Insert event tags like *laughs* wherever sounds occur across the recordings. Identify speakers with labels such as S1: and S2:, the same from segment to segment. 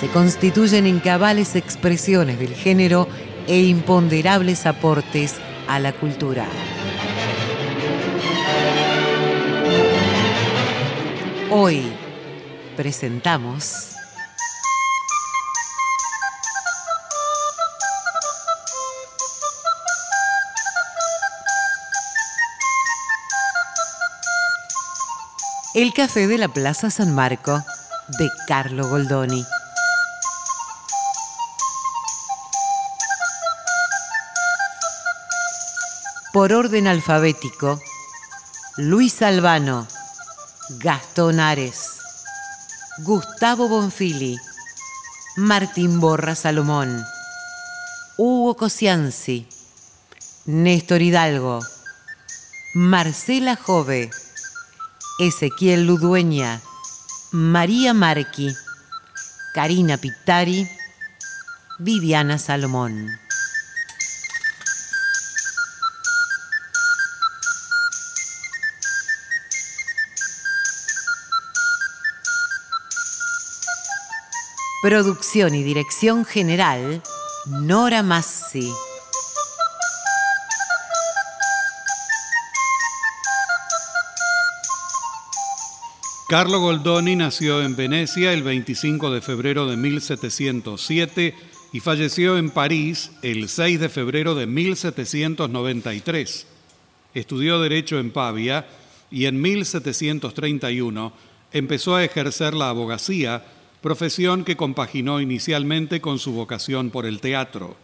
S1: se constituyen en cabales expresiones del género e imponderables aportes a la cultura. Hoy presentamos El Café de la Plaza San Marco de Carlo Goldoni. Por orden alfabético, Luis Albano, Gastón Ares, Gustavo Bonfili, Martín Borra Salomón, Hugo Cosianzi, Néstor Hidalgo, Marcela Jove, Ezequiel Ludueña, María Marqui, Karina Pittari, Viviana Salomón. Producción y dirección general, Nora Massi.
S2: Carlo Goldoni nació en Venecia el 25 de febrero de 1707 y falleció en París el 6 de febrero de 1793. Estudió Derecho en Pavia y en 1731 empezó a ejercer la abogacía profesión que compaginó inicialmente con su vocación por el teatro.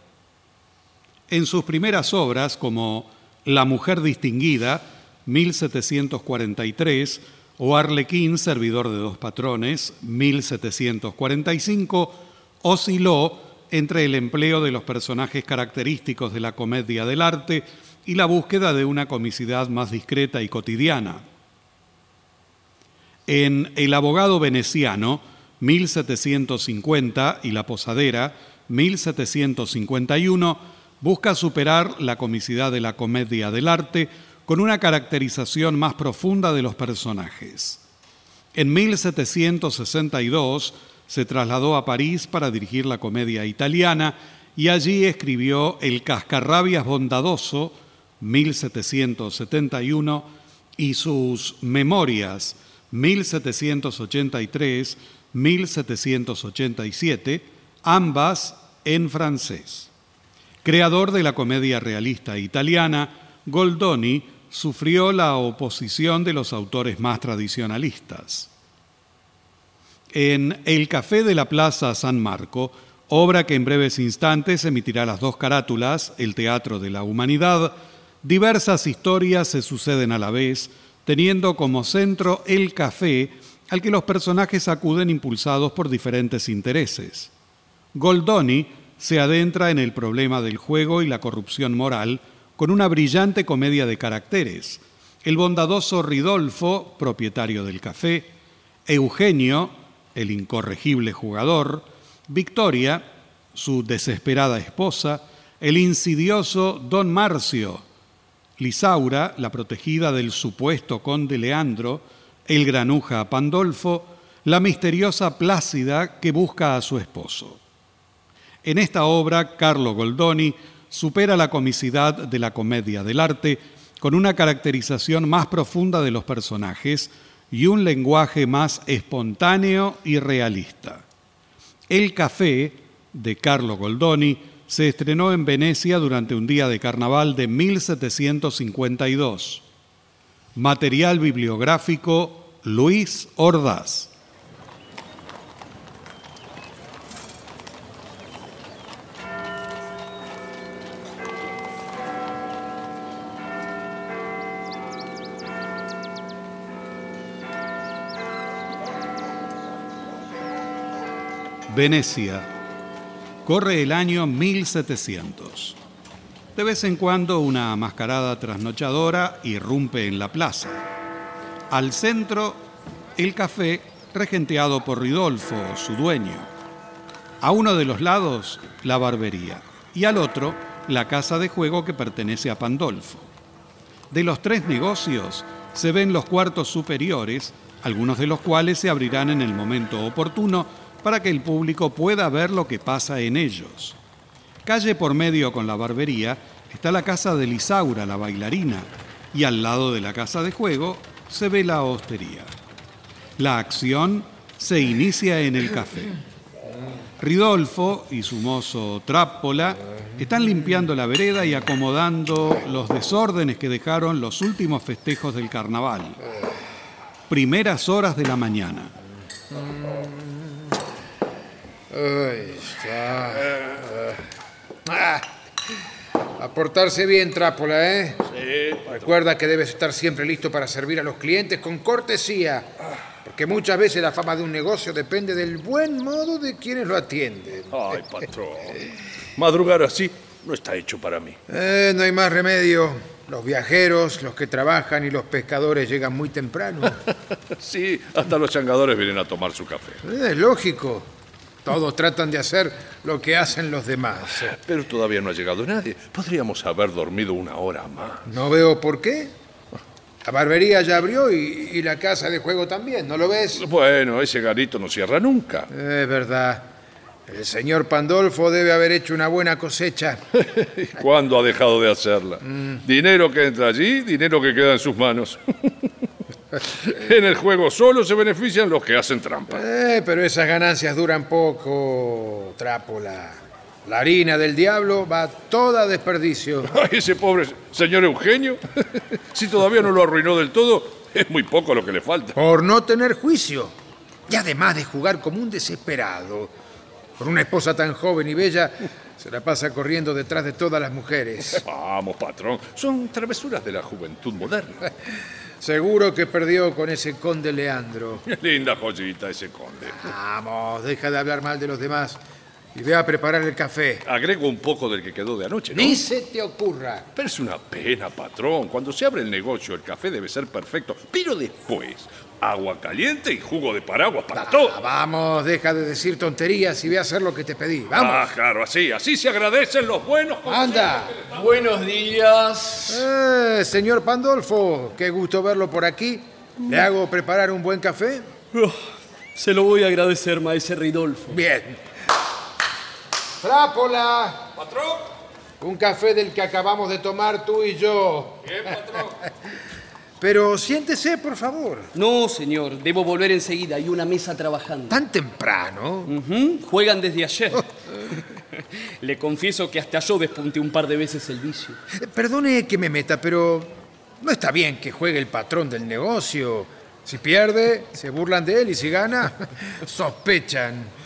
S2: En sus primeras obras, como La mujer distinguida, 1743, o Arlequín, servidor de dos patrones, 1745, osciló entre el empleo de los personajes característicos de la comedia del arte y la búsqueda de una comicidad más discreta y cotidiana. En El abogado veneciano, 1750 y La Posadera, 1751, busca superar la comicidad de la comedia del arte con una caracterización más profunda de los personajes. En 1762 se trasladó a París para dirigir la comedia italiana y allí escribió El Cascarrabias Bondadoso, 1771, y sus Memorias, 1783, 1787, ambas en francés. Creador de la comedia realista italiana, Goldoni sufrió la oposición de los autores más tradicionalistas. En El Café de la Plaza San Marco, obra que en breves instantes emitirá las dos carátulas, El Teatro de la Humanidad, diversas historias se suceden a la vez, teniendo como centro el café al que los personajes acuden impulsados por diferentes intereses. Goldoni se adentra en el problema del juego y la corrupción moral con una brillante comedia de caracteres. El bondadoso Ridolfo, propietario del café, Eugenio, el incorregible jugador, Victoria, su desesperada esposa, el insidioso Don Marcio, Lisaura, la protegida del supuesto conde Leandro, el granuja Pandolfo, la misteriosa Plácida que busca a su esposo. En esta obra, Carlo Goldoni supera la comicidad de la comedia del arte con una caracterización más profunda de los personajes y un lenguaje más espontáneo y realista. El Café, de Carlo Goldoni, se estrenó en Venecia durante un día de carnaval de 1752. Material bibliográfico Luis Ordaz. Venecia. Corre el año 1700. De vez en cuando una mascarada trasnochadora irrumpe en la plaza. Al centro, el café regenteado por Ridolfo, su dueño. A uno de los lados, la barbería. Y al otro, la casa de juego que pertenece a Pandolfo. De los tres negocios, se ven los cuartos superiores, algunos de los cuales se abrirán en el momento oportuno para que el público pueda ver lo que pasa en ellos. Calle por medio con la barbería está la casa de Lisaura, la bailarina, y al lado de la casa de juego se ve la hostería. La acción se inicia en el café. Ridolfo y su mozo Trápola están limpiando la vereda y acomodando los desórdenes que dejaron los últimos festejos del carnaval. Primeras horas de la mañana.
S3: Ah, a portarse bien, Trápola, ¿eh? Sí. Recuerda que debes estar siempre listo para servir a los clientes con cortesía. Porque muchas veces la fama de un negocio depende del buen modo de quienes lo atienden.
S4: Ay, patrón. Madrugar así no está hecho para mí.
S3: Eh, no hay más remedio. Los viajeros, los que trabajan y los pescadores llegan muy temprano. *laughs*
S4: sí, hasta los changadores vienen a tomar su café.
S3: Eh, es lógico. Todos tratan de hacer lo que hacen los demás.
S4: Pero todavía no ha llegado nadie. Podríamos haber dormido una hora más.
S3: No veo por qué. La barbería ya abrió y, la casa de juego también, ¿no lo ves?
S4: Bueno, ese garito no cierra nunca.
S3: Es verdad. El señor Pandolfo debe haber hecho una buena cosecha. *laughs*
S4: ¿Cuándo ha dejado de hacerla? Mm. Dinero que entra allí, dinero que queda en sus manos. *laughs* *laughs* en el juego solo se benefician los que hacen trampa.
S3: Eh, pero esas ganancias duran poco, Trápola. La harina del diablo va toda a desperdicio. *laughs*
S4: Ay, ese pobre señor Eugenio. si todavía no lo arruinó del todo, es muy poco lo que le falta.
S3: Por no tener juicio. Y además de jugar como un desesperado. Con una esposa tan joven y bella, se la pasa corriendo detrás de todas las mujeres.
S4: Vamos, patrón. Son travesuras de la juventud moderna. *laughs*
S3: Seguro que perdió con ese conde Leandro. *laughs*
S4: Linda joyita ese conde.
S3: Vamos, deja de hablar mal de los demás y ve a preparar el café.
S4: Agrego un poco del que quedó de anoche, ¿no?
S3: Ni se te ocurra.
S4: Pero es una pena, patrón. Cuando se abre el negocio, el café debe ser perfecto. Pero después, agua caliente y jugo de paraguas para ah, todo.
S3: Vamos, deja de decir tonterías y ve a hacer lo que te pedí. Vamos.
S4: Ah, claro, así, así se agradecen los buenos.
S3: Anda.
S5: Buenos días.
S3: Eh, señor Pandolfo, qué gusto verlo por aquí. ¿Le hago preparar un buen café?
S5: Oh, se lo voy a agradecer, maese Ridolfo.
S3: Bien. Trápola.
S4: Patrón.
S3: Un café del que acabamos de tomar tú y
S4: yo. Bien, patrón. *laughs*
S3: Pero siéntese, por favor.
S5: No, señor, debo volver enseguida. Hay una mesa trabajando.
S3: ¿Tan temprano?
S5: Juegan desde ayer. *laughs* Le confieso que hasta yo despunté un par de veces el vicio.
S3: Eh, perdone que me meta, pero no está bien que juegue el patrón del negocio. Si pierde, se burlan de él y si gana, *laughs* sospechan.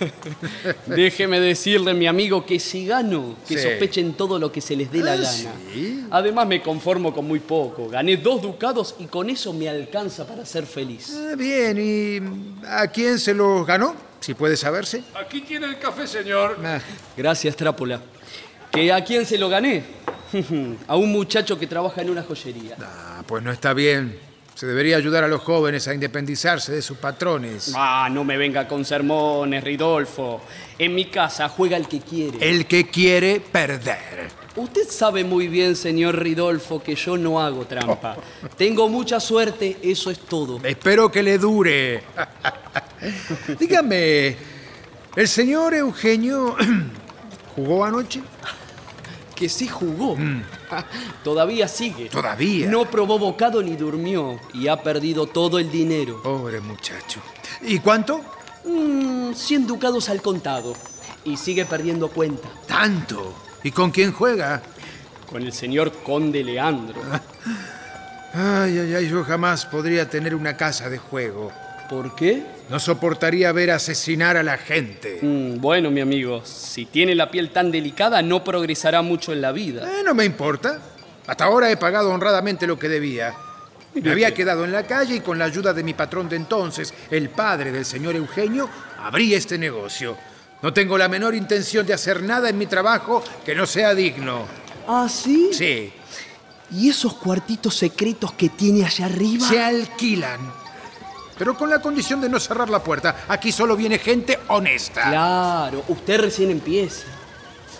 S3: *laughs*
S5: Déjeme decirle, mi amigo, que si gano, que
S3: Sí.
S5: sospechen todo lo que se les dé la
S3: Ah,
S5: gana.
S3: ¿sí?
S5: Además, me conformo con muy poco. Gané dos ducados y con eso me alcanza para ser feliz.
S3: Ah, bien, ¿y a quién se los ganó? Si puede saberse.
S4: Aquí tiene el café, señor.
S3: Ah,
S5: Gracias, Trápola. ¿Que a quién se lo gané? *laughs* a un muchacho que trabaja en una joyería.
S3: ah, pues no está bien. Se debería ayudar a los jóvenes a independizarse de sus patrones.
S5: Ah, no me venga con sermones, Ridolfo. En mi casa juega el que quiere.
S3: El que quiere perder.
S5: Usted sabe muy bien, señor Ridolfo, que yo no hago trampa. Tengo mucha suerte, eso es todo.
S3: Espero que le dure. *laughs* Dígame, ¿el señor Eugenio *clears throat* jugó anoche?
S5: Que sí jugó. *laughs* Todavía sigue.
S3: Todavía.
S5: No probó bocado ni durmió y ha perdido todo el dinero.
S3: Pobre muchacho. ¿Y cuánto?
S5: Mm, 100 ducados al contado. Y sigue perdiendo cuenta.
S3: Tanto. ¿Y con quién juega?
S5: Con el señor Conde Leandro. *laughs*
S3: Ay, ay, ay, yo jamás podría tener una casa de juego.
S5: ¿Por qué?
S3: No soportaría ver asesinar a la gente.
S5: Mm, bueno, mi amigo, si tiene la piel tan delicada, no progresará mucho en la vida.
S3: Eh, no me importa. Hasta ahora he pagado honradamente lo que debía. Me había quedado en la calle y con la ayuda de mi patrón de entonces, el padre del señor Eugenio, abrí este negocio. No tengo la menor intención de hacer nada en mi trabajo que no sea digno.
S5: ¿Ah, sí?
S3: Sí,
S5: ¿Y esos cuartitos secretos que tiene allá arriba?
S3: se alquilan. Pero con la condición de no cerrar la puerta. Aquí solo viene gente honesta.
S5: Claro, usted recién empieza.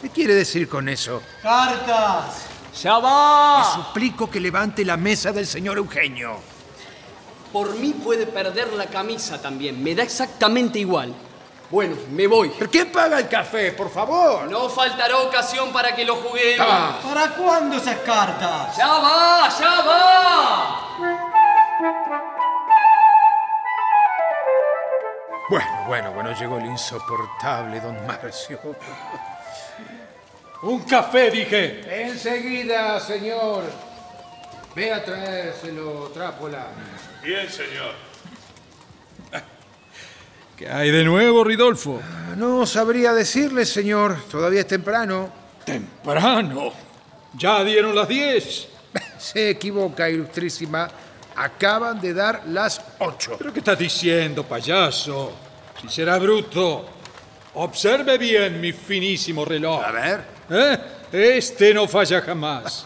S3: ¿Qué quiere decir con eso?
S6: ¡Cartas!
S5: ¡Ya va!
S3: Suplico que levante la mesa del señor Eugenio.
S5: Por mí puede perder la camisa también, me da exactamente igual. Bueno, me voy.
S3: ¿Pero quién paga el café, por favor?
S5: No faltará ocasión para que lo juguemos.
S3: Ah.
S6: ¿Para cuándo esas cartas?
S5: ¡Ya va! ¡Ya va!
S3: Bueno, bueno, bueno, llegó el insoportable don Marcio.
S7: Un café, dije.
S3: Enseguida, señor. Ve a traérselo, Trápola.
S4: Bien, señor.
S7: ¿Qué hay de nuevo, Ridolfo?
S3: No sabría decirle, señor. Todavía es temprano.
S7: Temprano. Ya dieron las diez. *laughs*
S3: Se equivoca, ilustrísima. Acaban de dar las ocho.
S7: ¿Pero qué estás diciendo, payaso? Si será bruto. Observe bien mi finísimo reloj.
S3: A ver.
S7: ¿Eh? Este no falla jamás.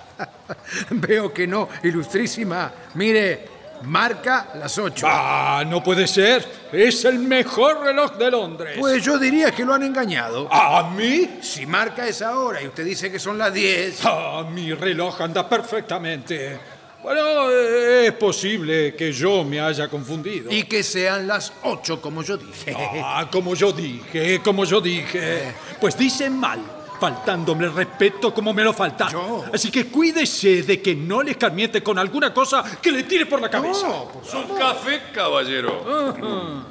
S7: *laughs*
S3: Veo que no, ilustrísima. Mire, marca las ocho.
S7: Ah, no puede ser. Es el mejor reloj de Londres.
S3: Pues yo diría que lo han engañado.
S7: ¿A mí?
S3: Si marca esa hora y usted dice que son las diez.
S7: Ah, mi reloj anda perfectamente. Bueno, eh, es posible que yo me haya confundido.
S3: Y que sean las ocho, como yo dije.
S7: Ah, como yo dije, como yo dije. Pues dicen mal, faltándome el respeto como me lo faltan.
S3: Yo.
S7: Así que cuídese de que no le escarmiente con alguna cosa que le tire por la cabeza.
S3: No, por
S4: Un café, caballero.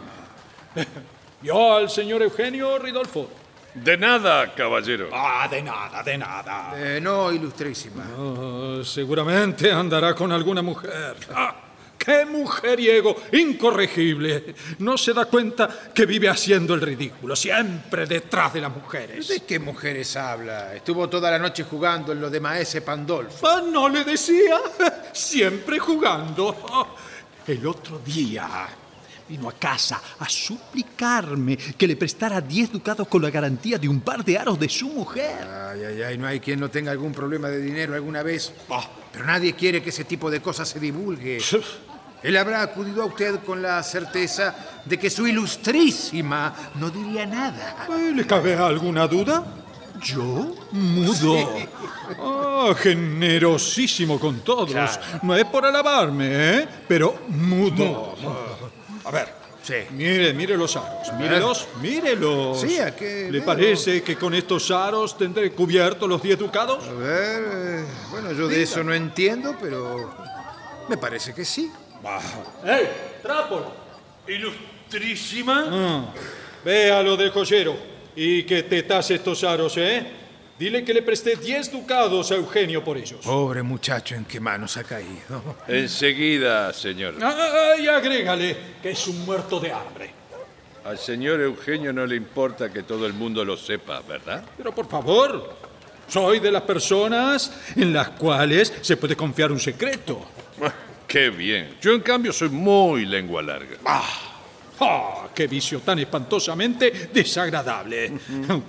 S4: *laughs*
S7: Yo al señor Eugenio Ridolfo.
S4: De nada, caballero.
S7: Ah, de nada, de nada.
S3: Eh, no, ilustrísima.
S7: Ah, seguramente andará con alguna mujer. Ah, ¡Qué mujeriego! Incorregible. No se da cuenta que vive haciendo el ridículo, siempre detrás de las mujeres.
S3: ¿De qué mujeres habla? Estuvo toda la noche jugando en lo de Maese Pandolfo.
S7: Ah, ¿No le decía? Siempre jugando. Ah, El otro día vino a casa a suplicarme que le prestara 10 ducados con la garantía de un par de aros de su mujer.
S3: Ay, ay, ay, no hay quien no tenga algún problema de dinero alguna vez.
S7: Ah.
S3: Pero nadie quiere que ese tipo de cosas se divulgue. Él habrá acudido a usted con la certeza de que su ilustrísima no diría nada.
S7: ¿Le cabe alguna duda? ¿Yo? Mudo. Ah, generosísimo con todos. No es por alabarme, ¿eh? Pero mudo. A ver.
S3: Sí.
S7: Mire, mire los aros. Mírelos, mírelos.
S3: Sí, ¿a qué
S7: ¿Le
S3: veo?
S7: parece que con estos aros tendré cubiertos los 10 ducados?
S3: A ver, eh, bueno, yo de eso no entiendo, pero me parece que sí.
S7: ¡Ey! ¡Trápolo!
S4: Ilustrísima.
S7: Ah, ve a lo del joyero y que te tase estos aros, ¿eh? Dile que le presté 10 ducados a Eugenio por ellos.
S3: Pobre muchacho, ¿en qué manos ha caído?
S4: Enseguida, señor.
S7: Ah, y agrégale que es un muerto de hambre.
S4: Al señor Eugenio no le importa que todo el mundo lo sepa, ¿verdad?
S7: Pero por favor, soy de las personas en las cuales se puede confiar un secreto. *laughs*
S4: Qué bien. Yo, en cambio, soy muy lengua larga.
S7: ¡Ah! ¡Qué vicio tan espantosamente desagradable!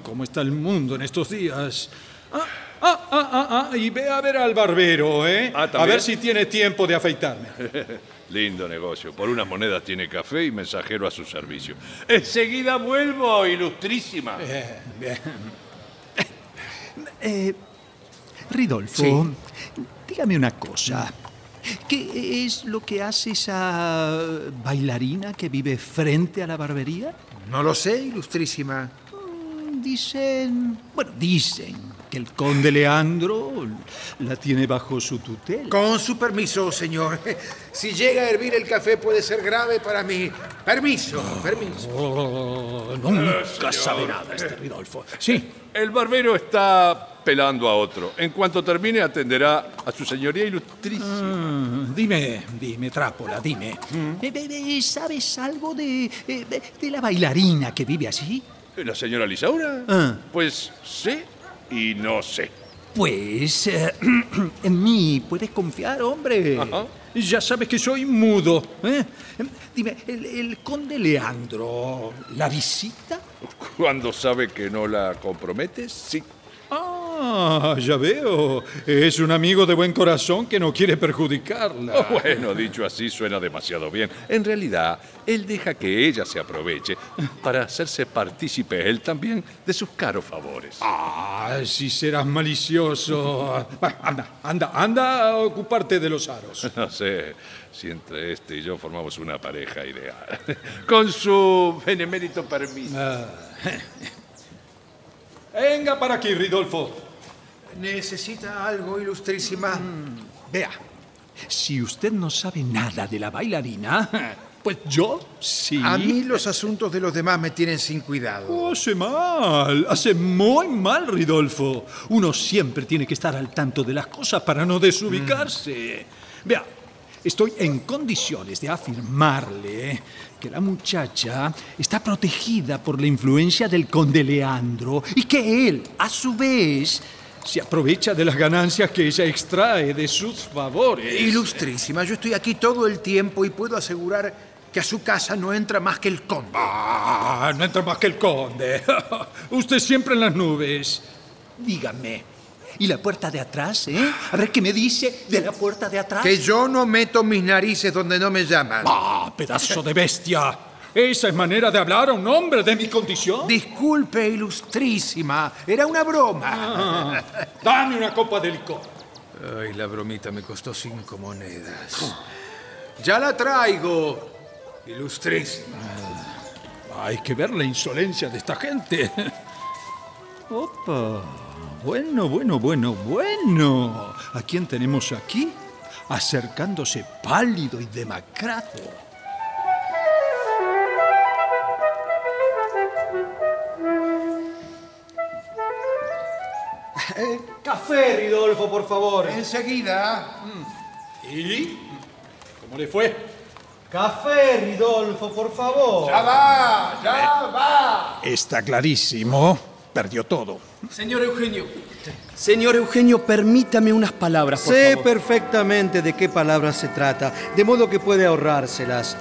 S7: ¿Cómo está el mundo en estos días? Ah, ah, ah, ah, ah, y ve a ver al barbero, ¿eh?
S4: Ah,
S7: a ver si tiene tiempo de afeitarme. *laughs*
S4: Lindo negocio. Por unas monedas tiene café y mensajero a su servicio. Enseguida vuelvo, ilustrísima.
S8: Eh, Ridolfo, dígame una cosa. ¿Qué es lo que hace esa bailarina que vive frente a la barbería?
S3: No lo sé, ilustrísima.
S8: Dicen, bueno, dicen que el conde Leandro la tiene bajo su tutela.
S3: Con su permiso, señor. *laughs* Si llega a hervir el café puede ser grave para mí. Permiso, permiso.
S7: Oh, nunca sabe nada este Ridolfo. Sí,
S4: El barbero está pelando a otro. En cuanto termine, atenderá a su señoría ilustrísima.
S7: Mm, dime, dime, Trápola, dime.
S8: Eh, eh, eh, ¿Sabes algo de, eh, de- de la bailarina que vive allí?
S4: ¿La señora Lisaura?
S8: Ah.
S4: Pues sé y no sé.
S8: Pues eh, *clears throat* en mí puedes confiar, hombre.
S4: Ajá.
S7: Ya sabes que soy mudo. ¿eh?
S8: Dime, ¿el, el conde Leandro la visita?
S4: Cuando sabe que no la comprometes, sí.
S7: Ah, ya veo. Es un amigo de buen corazón que no quiere perjudicarla.
S4: Bueno, dicho así suena demasiado bien. En realidad, él deja que ella se aproveche para hacerse partícipe él también de sus caros favores.
S7: Ah, si serás malicioso. Anda, anda, anda a ocuparte de los aros. *laughs*
S4: No sé si entre este y yo formamos una pareja ideal. Con su benemérito permiso. *laughs*
S7: Venga para aquí, Ridolfo.
S3: ¿Necesita algo, ilustrísima?
S8: Vea, si usted no sabe nada de la bailarina, *laughs* pues yo sí.
S3: A mí los asuntos de los demás me tienen sin cuidado.
S7: Hace mal, hace muy mal, Ridolfo. Uno siempre tiene que estar al tanto de las cosas para no desubicarse. Vea, estoy en condiciones de afirmarle que la muchacha está protegida por la influencia del conde Leandro y que él, a su vez, se aprovecha de las ganancias que ella extrae de sus favores.
S3: Ilustrísima, yo estoy aquí todo el tiempo y puedo asegurar que a su casa no entra más que el conde.
S7: Ah, no entra más que el conde. *laughs* Usted siempre en las nubes.
S8: Dígame. ¿Y la puerta de atrás, eh? A ver qué me dice de la puerta de atrás.
S3: Que yo no meto mis narices donde no me llaman.
S7: ¡Ah, pedazo de bestia! ¿Esa es manera de hablar a un hombre de mi condición?
S3: Disculpe, ilustrísima, era una broma.
S7: Ah, dame una copa de licor.
S3: Ay, la bromita me costó cinco monedas. Ya la traigo, ilustrísima.
S7: Hay que ver la insolencia de esta gente. Opa. Bueno, bueno, bueno, bueno. ¿A quién tenemos aquí? Acercándose pálido y demacrado.
S6: Café, Ridolfo, por favor.
S3: Enseguida.
S7: ¿Y? ¿Cómo le fue?
S6: Café, Ridolfo, por favor.
S3: Ya va, ya va.
S7: Está clarísimo. Perdió todo.
S5: Señor Eugenio. Señor Eugenio, permítame unas palabras, por
S6: Sé
S5: favor.
S6: perfectamente de qué palabras se trata, de modo que puede ahorrárselas.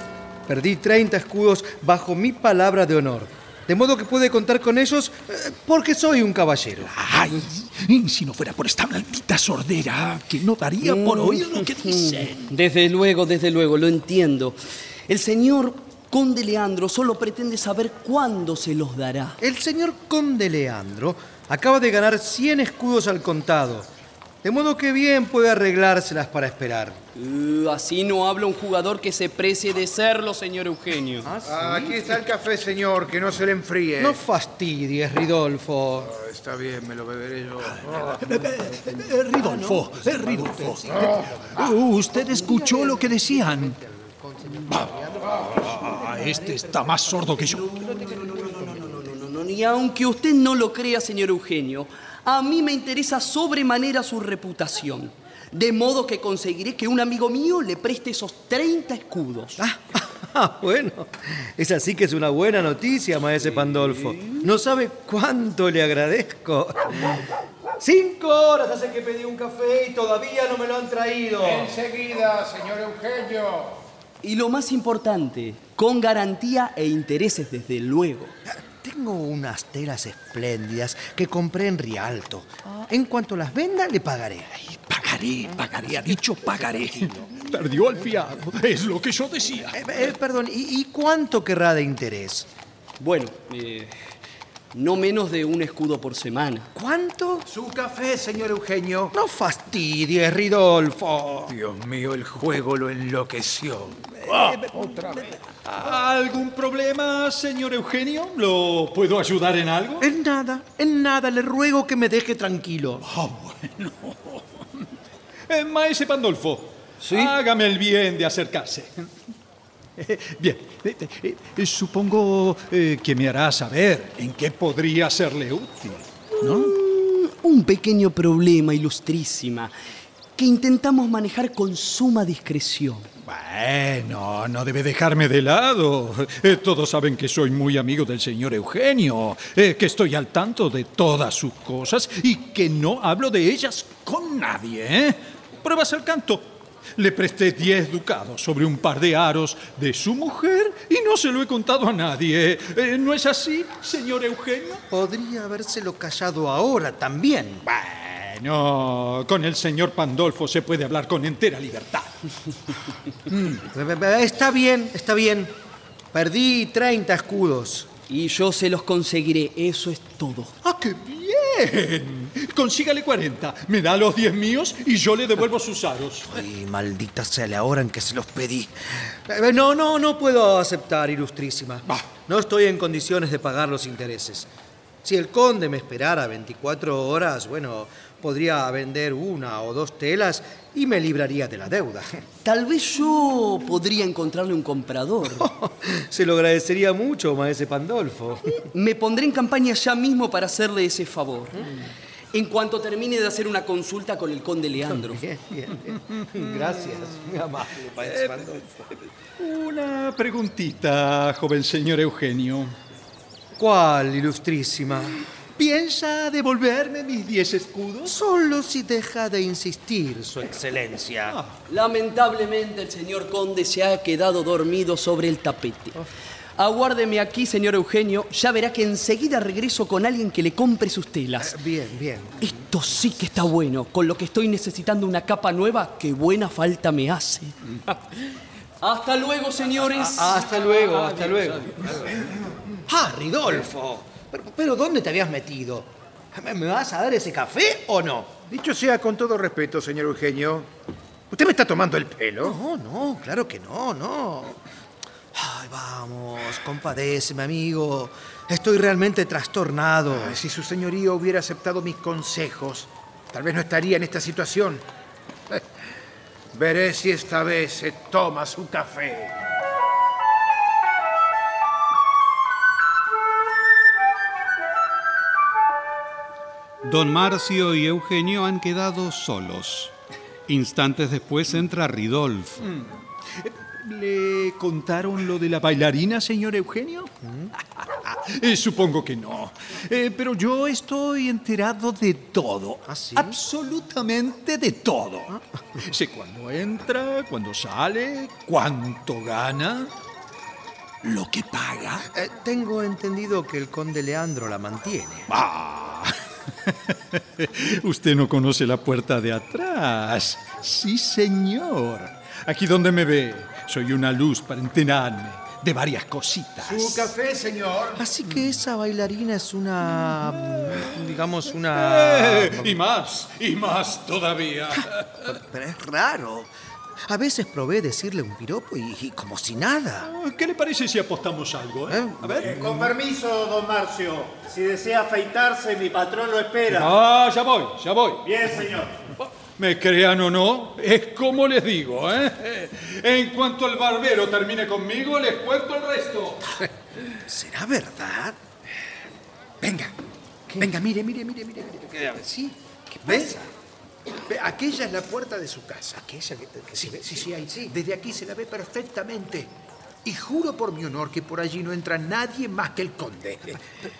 S6: Perdí 30 escudos bajo mi palabra de honor. De modo que puede contar con ellos eh, porque soy un caballero.
S8: Ay, y si no fuera por esta maldita sordera, que no daría por oír lo que dicen.
S5: Desde luego, desde luego, lo entiendo. El señor conde Leandro solo pretende saber cuándo se los dará.
S6: El señor conde Leandro acaba de ganar 100 escudos al contado. De modo que bien puede arreglárselas para esperar.
S5: Uh, así no habla un jugador que se precie de serlo, señor Eugenio.
S3: Ah, aquí está el café, señor, que no se le enfríe.
S6: No fastidies, Ridolfo.
S3: Ah, Está bien, me lo beberé yo.
S8: Eh, eh, eh, Ridolfo, eh, Ridolfo. Eh, ¿Usted escuchó lo que decían?
S7: Ah, este está más sordo que yo.
S5: No, no, no, y aunque usted no lo crea, señor Eugenio, a mí me interesa sobremanera su reputación. De modo que conseguiré que un amigo mío le preste esos 30 escudos.
S6: Ah, *laughs* Ah, bueno, es así que es una buena noticia, maese Pandolfo. No sabe cuánto le agradezco. Cinco horas hace que pedí un café y todavía no me lo han traído.
S3: Enseguida, señor Eugenio.
S5: Y lo más importante, con garantía e intereses desde luego.
S6: Tengo unas telas espléndidas que compré en Rialto. En cuanto las venda, le pagaré.
S7: Pagaré, pagaré, ha dicho pagaré. *laughs* Perdió el fiado, es lo que yo decía.
S6: Eh, eh, perdón, ¿y, y cuánto querrá de interés?
S5: Bueno, eh, no menos de un escudo por semana.
S6: ¿Cuánto?
S3: Su café, señor Eugenio.
S6: No fastidies, Ridolfo.
S3: Dios mío, el juego lo enloqueció. Otra vez.
S7: ¿Algún problema, señor Eugenio? ¿Lo puedo ayudar en algo?
S6: En nada, en nada, le ruego que me deje tranquilo.
S7: Ah, bueno. *laughs* Eh, maese Pandolfo, hágame el bien de acercarse. *laughs* Bien, eh, eh, eh, supongo que me hará saber en qué podría serle útil, ¿no?
S5: Mm, Un pequeño problema, ilustrísima, que intentamos manejar con suma discreción.
S7: Bueno, no debe dejarme de lado. Eh, todos saben que soy muy amigo del señor Eugenio, eh, que estoy al tanto de todas sus cosas y que no hablo de ellas con nadie. ¿eh? Pruebas el canto. Le presté 10 ducados sobre un par de aros de su mujer y no se lo he contado a nadie. Eh, ¿No es así, señor Eugenio?
S6: Podría habérselo callado ahora también.
S7: Bueno, con el señor Pandolfo se puede hablar con entera libertad. *laughs*
S6: Está bien, está bien. Perdí 30 escudos.
S5: Y yo se los conseguiré, eso es todo.
S7: ¡Ah, qué bien! Consígale 40, me da los 10 míos y yo le devuelvo sus aros.
S6: Ay, maldita sea la hora en que se los pedí. Eh, No, no, no puedo aceptar, ilustrísima. No estoy en condiciones de pagar los intereses. Si el conde me esperara 24 horas, bueno, podría vender una o dos telas y me libraría de la deuda. *laughs*
S5: Tal vez yo podría encontrarle un comprador. *laughs*
S6: Se lo agradecería mucho, maese Pandolfo. *laughs*
S5: Me pondré en campaña ya mismo para hacerle ese favor. En cuanto termine de hacer una consulta con el conde Leandro.
S6: Bien, bien, bien. Gracias, muy amable.
S7: Una preguntita, joven señor Eugenio.
S6: ¿Cuál, ilustrísima?
S7: ¿Piensa devolverme mis 10 escudos?
S6: Solo si deja de insistir, su excelencia.
S5: Lamentablemente el señor conde se ha quedado dormido sobre el tapete. Aguárdeme aquí, señor Eugenio. Ya verá que enseguida regreso con alguien que le compre sus telas.
S6: Bien, bien.
S5: Esto sí que está bueno. Con lo que estoy necesitando una capa nueva, que buena falta me hace. *laughs* Hasta luego, señores.
S6: Hasta luego, hasta luego. Ah, Ridolfo. Pero, pero ¿dónde te habías metido? ¿Me me vas a dar ese café o no?
S3: Dicho sea con todo respeto, señor Eugenio, ¿usted me está tomando el pelo?
S6: No, no, claro que no, no. Ay, vamos, compadéceme, amigo. Estoy realmente trastornado.
S3: Ay, si su señoría hubiera aceptado mis consejos, tal vez no estaría en esta situación. *laughs* Veré si esta vez se toma su café.
S2: Don Marcio y Eugenio han quedado solos. Instantes después entra Ridolf.
S7: ¿Le contaron lo de la bailarina, señor Eugenio? *laughs* Eh, Supongo que no. Eh, pero yo estoy enterado de todo.
S6: ¿Ah, sí?
S7: Absolutamente de todo. Sé cuándo entra, cuándo sale, cuánto gana, lo que paga.
S6: Eh, tengo entendido que el conde Leandro la mantiene.
S7: Ah. *laughs* Usted no conoce la puerta de atrás. Sí, señor. Aquí donde me ve, soy una luz para enterarme de varias cositas.
S3: Su café, señor.
S6: Así que esa bailarina es una. digamos, una.
S7: Eh, y más, y más todavía.
S6: Pero, es raro. A veces probé decirle un piropo y, y como si nada.
S7: ¿Qué le parece si apostamos algo? eh?
S6: ¿Eh?
S7: A ver.
S9: Con permiso, don Marcio. Si desea afeitarse, mi patrón lo espera.
S7: Ah, ya voy, ya voy.
S9: Bien, señor.
S7: Me crean o no, es como les digo, ¿eh? En cuanto el barbero termine conmigo, les cuento el resto.
S6: ¿Será verdad?
S3: Venga, venga, mire, mire, mire, mire. mire. Sí,
S6: ¿Qué pasa?
S3: Ve, Aquella es la puerta de su casa.
S6: Aquella que, que
S3: Sí,
S6: se ve-
S3: sí, sí, ahí sí. Desde aquí se la ve perfectamente. Y juro por mi honor que por allí no entra nadie más que el conde.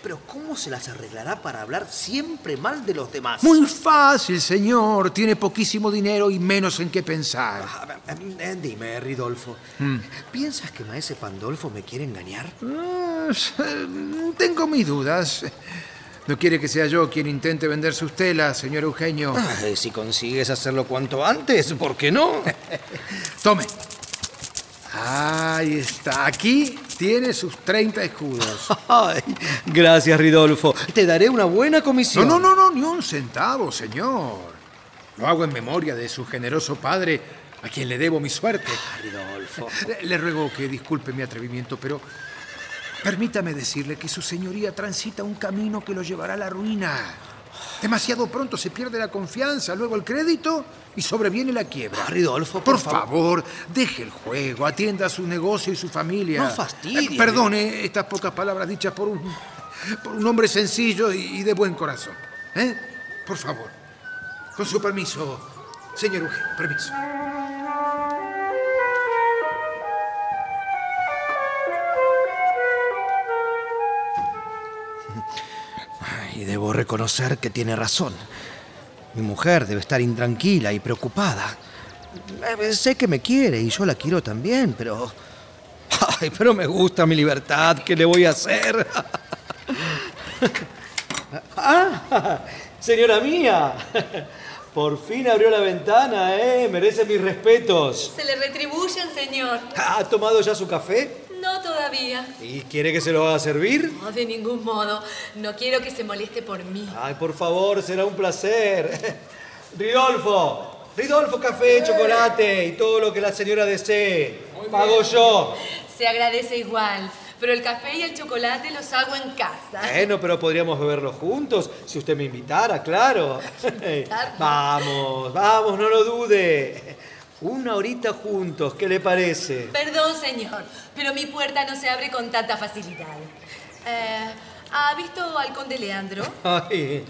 S6: Pero, ¿cómo se las arreglará para hablar siempre mal de los demás?
S3: Muy fácil, señor. Tiene poquísimo dinero y menos en qué pensar.
S6: Ah, eh, Dime, Ridolfo, ¿piensas que Maese Pandolfo me quiere engañar?
S3: Ah, tengo mis dudas. ¿No quiere que sea yo quien intente vender sus telas, señor Eugenio?
S6: Ay, si consigues hacerlo cuanto antes, ¿por qué no?
S3: Tome. Ahí está. Aquí tiene sus 30 escudos. *laughs*
S6: Ay, gracias, Ridolfo. Te daré una buena comisión.
S3: No, no, no, no, ni un centavo, señor. Lo hago en memoria de su generoso padre, a quien le debo mi suerte.
S6: Ah, Ridolfo. *laughs*
S3: Le, le ruego que disculpe mi atrevimiento, pero permítame decirle que su señoría transita un camino que lo llevará a la ruina. Demasiado pronto se pierde la confianza, luego el crédito y sobreviene la quiebra.
S6: Ah, Ridolfo,
S3: por,
S6: por
S3: favor, deje el juego, atienda a su negocio y su familia.
S6: No fastidie.
S3: Eh, perdone estas pocas palabras dichas por un, por un hombre sencillo y, y de buen corazón. ¿Eh? Por favor, con su permiso, señor Eugenio, permiso.
S6: Y debo reconocer que tiene razón. Mi mujer debe estar intranquila y preocupada. Eh, Sé que me quiere y yo la quiero también, pero... Ay, pero me gusta mi libertad. ¿Qué le voy a hacer? *laughs* ah, señora mía. Por fin abrió la ventana, ¿eh? Merece mis respetos.
S10: Se le retribuyen, señor.
S6: ¿Ha tomado ya su café?
S10: No todavía.
S6: ¿Y quiere que se lo haga servir?
S10: No, de ningún modo. No quiero que se moleste por mí.
S6: Ay, por favor, será un placer. *laughs* Ridolfo, Ridolfo, café, chocolate y todo lo que la señora desee. Pago yo.
S10: Se agradece igual. Pero el café y el chocolate los hago en casa.
S6: Bueno, pero podríamos beberlo juntos, si usted me invitara, claro. *laughs* vamos, vamos, no lo dude. Una horita juntos, ¿qué le parece?
S10: Perdón, señor, pero mi puerta no se abre con tanta facilidad. Eh, ¿Ha visto al conde Leandro? *laughs*
S6: Ay,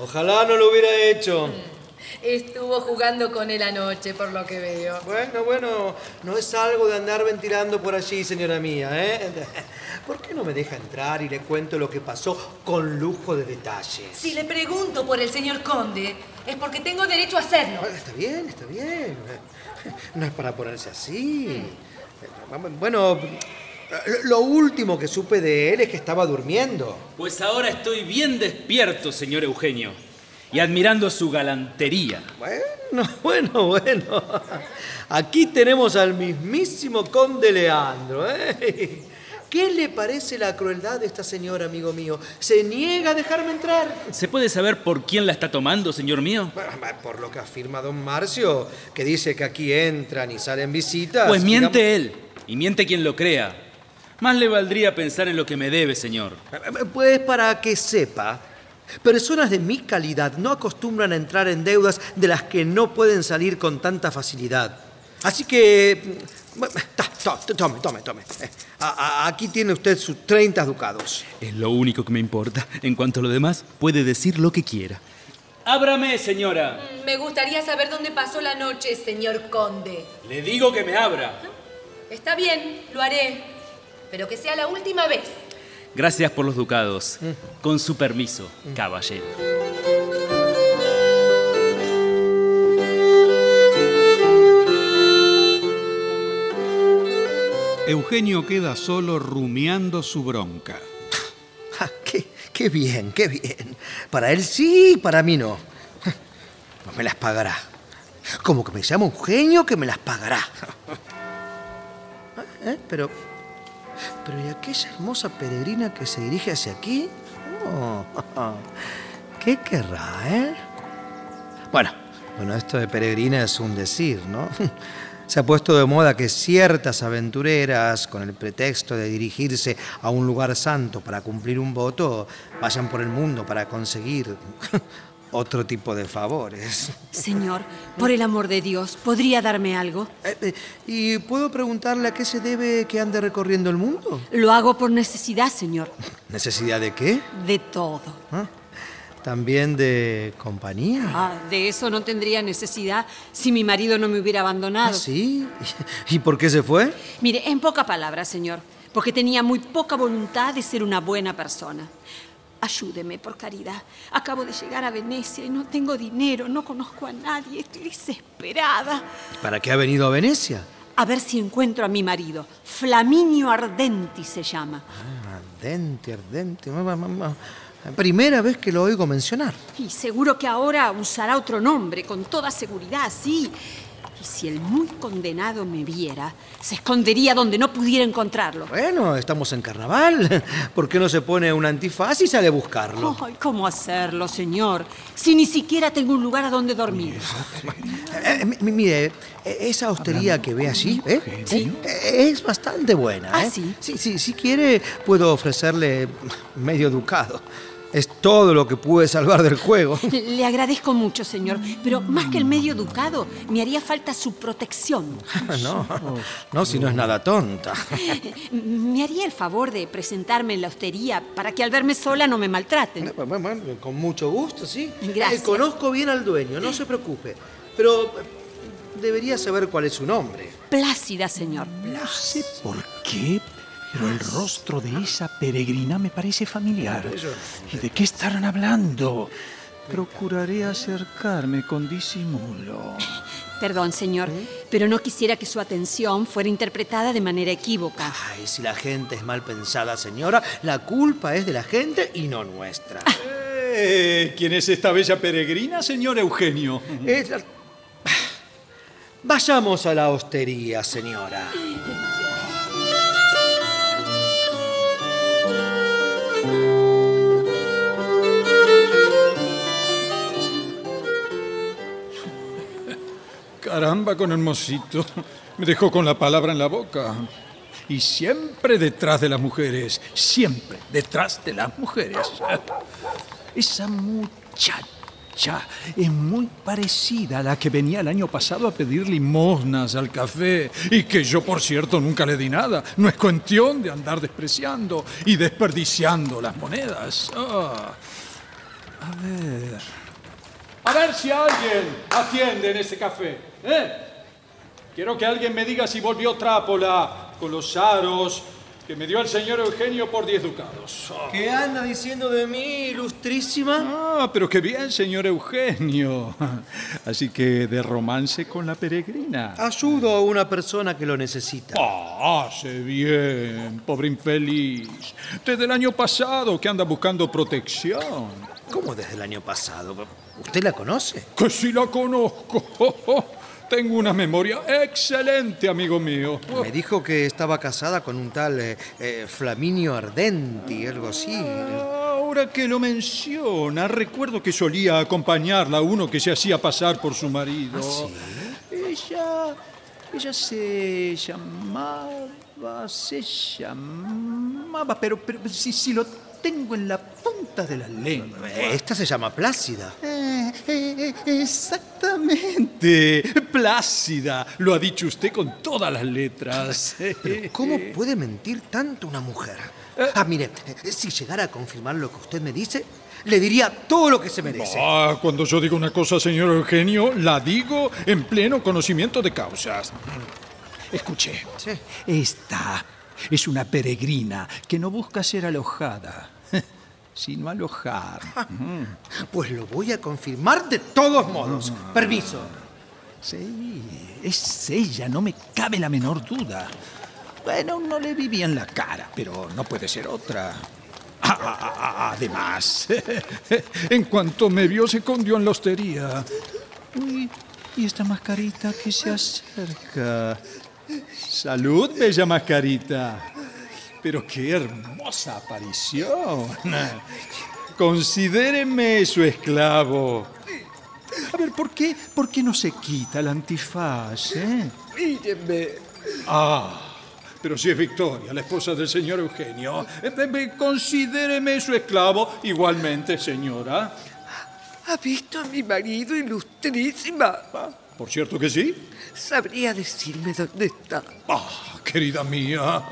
S6: ojalá no lo hubiera hecho.
S10: Estuvo jugando con él anoche, por lo que veo.
S6: Bueno, bueno, no es algo de andar ventilando por allí, señora mía, ¿eh? *laughs* ¿Por qué no me deja entrar y le cuento lo que pasó con lujo de detalles?
S10: Si le pregunto por el señor conde, es porque tengo derecho a hacerlo.
S6: Está bien, está bien. *laughs* No es para ponerse así. Bueno, lo último que supe de él es que estaba durmiendo.
S11: Pues ahora estoy bien despierto, señor Eugenio, y admirando su galantería.
S6: Bueno, *laughs* bueno, bueno. Aquí tenemos al mismísimo conde Leandro. ¿eh? ¿Qué le parece la crueldad de esta señora, amigo mío? ¿Se niega a dejarme entrar?
S11: ¿Se puede saber por quién la está tomando, señor mío?
S6: Por lo que afirma don Marcio, que dice que aquí entran y salen visitas.
S11: Pues miente
S6: digamos-
S11: él, y miente quien lo crea. Más le valdría pensar en lo que me debe, señor.
S6: Pues para que sepa, personas de mi calidad no acostumbran a entrar en deudas de las que no pueden salir con tanta facilidad. Así que... Tome, tome, tome. Eh, a- a- Aquí tiene usted sus 30 ducados.
S11: Es lo único que me importa. En cuanto a lo demás, puede decir lo que quiera. Ábrame, señora.
S10: Me gustaría saber dónde pasó la noche, señor conde.
S11: Le digo que me abra.
S10: Está bien, lo haré. Pero que sea la última vez.
S11: Gracias por los ducados. Con su permiso, caballero.
S2: Eugenio queda solo rumiando su bronca.
S6: Ja, *laughs* qué, qué bien, qué bien. Para él sí, para mí no. *laughs* No me las pagará. Como que me llama Eugenio que me las pagará. *laughs* ¿Eh? Pero, pero ¿y aquella hermosa peregrina que se dirige hacia aquí? Oh, ¿Qué querrá, eh? Bueno, bueno, esto de peregrina es un decir, ¿no? Se ha puesto de moda que ciertas aventureras, con el pretexto de dirigirse a un lugar santo para cumplir un voto, vayan por el mundo para conseguir *laughs* otro tipo de favores.
S12: Señor, por el amor de Dios, ¿podría darme algo?
S6: Eh, eh, ¿Y puedo preguntarle a qué se debe que ande recorriendo el mundo?
S12: Lo hago por necesidad, señor. *laughs*
S6: ¿Necesidad de qué?
S12: De todo.
S6: ¿Ah? ¿También de compañía?
S12: Ah, de eso no tendría necesidad si mi marido no me hubiera abandonado.
S6: ¿Ah, sí? ¿Y por qué se fue?
S12: Mire, en pocas palabras, señor, porque tenía muy poca voluntad de ser una buena persona. Ayúdeme, por caridad. Acabo de llegar a Venecia y no tengo dinero, no conozco a nadie, estoy desesperada.
S6: ¿Para qué ha venido a Venecia?
S12: A ver si encuentro a mi marido. Flaminio Ardenti se llama.
S6: Ah, ardente, ardente. Ma- ma- ma- Primera vez que lo oigo mencionar.
S12: Y seguro que ahora usará otro nombre, con toda seguridad, sí. Y si el muy condenado me viera, se escondería donde no pudiera encontrarlo.
S6: Bueno, estamos en carnaval. *laughs* ¿Por qué no se pone un antifaz y sale a buscarlo?
S12: Ay, ¿cómo hacerlo, señor? Si ni siquiera tengo un lugar a donde dormir.
S6: Eh, mi- mire, eh, esa hostería que ve allí, ¿eh?
S12: Sí.
S6: Eh, Es bastante buena,
S12: ¿Ah,
S6: ¿eh?
S12: sí?
S6: Sí, sí, si quiere, puedo ofrecerle medio ducado. Es todo lo que pude salvar del juego. *laughs*
S12: Le agradezco mucho, señor, pero más que el medio educado, me haría falta su protección. *laughs*
S6: No, no, si no es nada tonta. *laughs*
S12: ¿Me haría el favor de presentarme en la hostería para que al verme sola no me maltraten?
S6: Bueno, bueno, con mucho gusto, sí.
S12: Gracias.
S6: Eh, conozco bien al dueño, no se preocupe. Pero eh, debería saber cuál es su nombre.
S12: Plácida, señor.
S8: No sé por qué, pero el rostro de esa peregrina me parece familiar. ¿Y de qué estarán hablando? Procuraré acercarme con disimulo.
S12: Perdón, señor, pero no quisiera que su atención fuera interpretada de manera equívoca.
S6: Ay, si la gente es mal pensada, señora, la culpa es de la gente y no nuestra.
S7: Eh, ¿Quién es esta bella peregrina, señor Eugenio?
S6: Es la- Vayamos a la hostería, señora.
S7: Caramba con el mocito. Me dejó con la palabra en la boca. Y siempre detrás de las mujeres. Siempre detrás de las mujeres. Esa muchacha es muy parecida a la que venía el año pasado a pedir limosnas al café. Y que yo, por cierto, nunca le di nada. No es cuestión de andar despreciando y desperdiciando las monedas. Ah. A ver. A ver si alguien atiende en este café. ¿eh? Quiero que alguien me diga si volvió Trápola con los aros que me dio el señor Eugenio por 10 ducados. Ah.
S6: ¿Qué anda diciendo de mí, ilustrísima?
S7: Ah, pero qué bien, señor Eugenio. *laughs* Así que de romance con la peregrina.
S6: Ayudo a una persona que lo necesita.
S7: Ah, hace bien, pobre infeliz. Desde el año pasado que anda buscando protección.
S6: ¿Cómo desde el año pasado? ¿Usted la conoce?
S7: Que sí la conozco. *laughs* Tengo una memoria excelente, amigo mío.
S6: Me dijo que estaba casada con un tal eh, eh, Flaminio Ardenti, algo así.
S7: Ahora que lo menciona, recuerdo que solía acompañarla a uno que se hacía pasar por su marido. Ella. Ella se llamaba. Se llamaba. Pero, pero si, si lo tengo en la punta de la lengua.
S6: Esta se llama Plácida.
S7: Eh, eh, eh, exactamente. Plácida. Lo ha dicho usted con todas las letras.
S6: Pero ¿cómo puede mentir tanto una mujer? Ah, mire, si llegara a confirmar lo que usted me dice, le diría todo lo que se merece.
S7: Ah, cuando yo digo una cosa, señor Eugenio, la digo en pleno conocimiento de causas. Escuche. Esta es una peregrina que no busca ser alojada, sino alojar.
S6: Pues lo voy a confirmar de todos modos. Permiso.
S7: Sí, es ella, no me cabe la menor duda. Bueno, no le vi bien la cara, pero no puede ser otra. Ah, ah, ah, ah, Además, *laughs* en cuanto me vio, se escondió en la hostería. Uy, y esta mascarita que se acerca. Salud, bella mascarita. Pero qué hermosa aparición. Considéreme su esclavo. A ver, ¿por qué, ¿por qué no se quita el antifaz, eh?
S9: Míreme.
S7: Ah, pero si es Victoria, la esposa del señor Eugenio, eh, eh, eh, considéreme su esclavo igualmente, señora.
S13: ¿Ha visto a mi marido, ilustrísima?
S7: Por cierto que sí.
S13: ¿Sabría decirme dónde está?
S7: Ah, querida mía,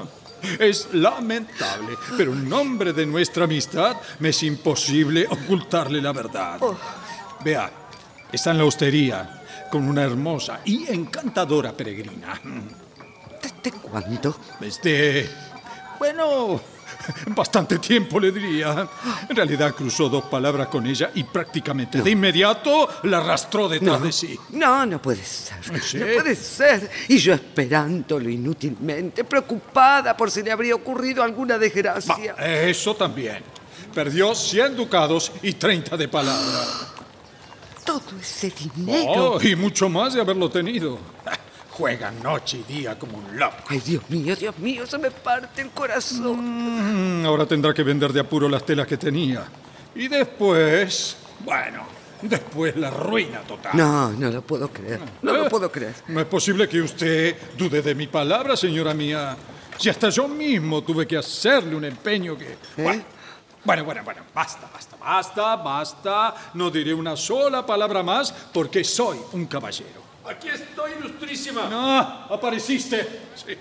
S7: Es lamentable, pero en nombre de nuestra amistad me es imposible ocultarle la verdad. Vea, está en la hostería con una hermosa y encantadora peregrina.
S13: ¿Desde cuándo?
S7: Desde... Bueno, *laughs* bastante tiempo le diría. En realidad cruzó dos palabras con ella y prácticamente de inmediato la arrastró detrás
S13: No.
S7: de sí.
S13: No, no puede ser.
S7: ¿Sí?
S13: No puede ser. Y yo esperándolo inútilmente, preocupada por si le habría ocurrido alguna desgracia.
S7: Eso también. Perdió 100 ducados y 30 de palabra.
S13: Todo ese dinero.
S7: Oh, y mucho más de haberlo tenido. Juega noche y día como un loco.
S13: Ay, Dios mío, Dios mío, se me parte el corazón.
S7: Mm, Ahora tendrá que vender de apuro las telas que tenía. Y después, bueno, después la ruina total.
S13: No, no lo puedo creer. No lo
S7: Eh,
S13: puedo creer.
S7: No es posible que usted dude de mi palabra, señora mía. Si hasta yo mismo tuve que hacerle un empeño que... Bueno, bueno, bueno, bueno, basta, basta, basta, basta. No diré una sola palabra más porque soy un caballero.
S4: Aquí estoy, ilustrísima.
S7: No, apareciste.
S4: Sí.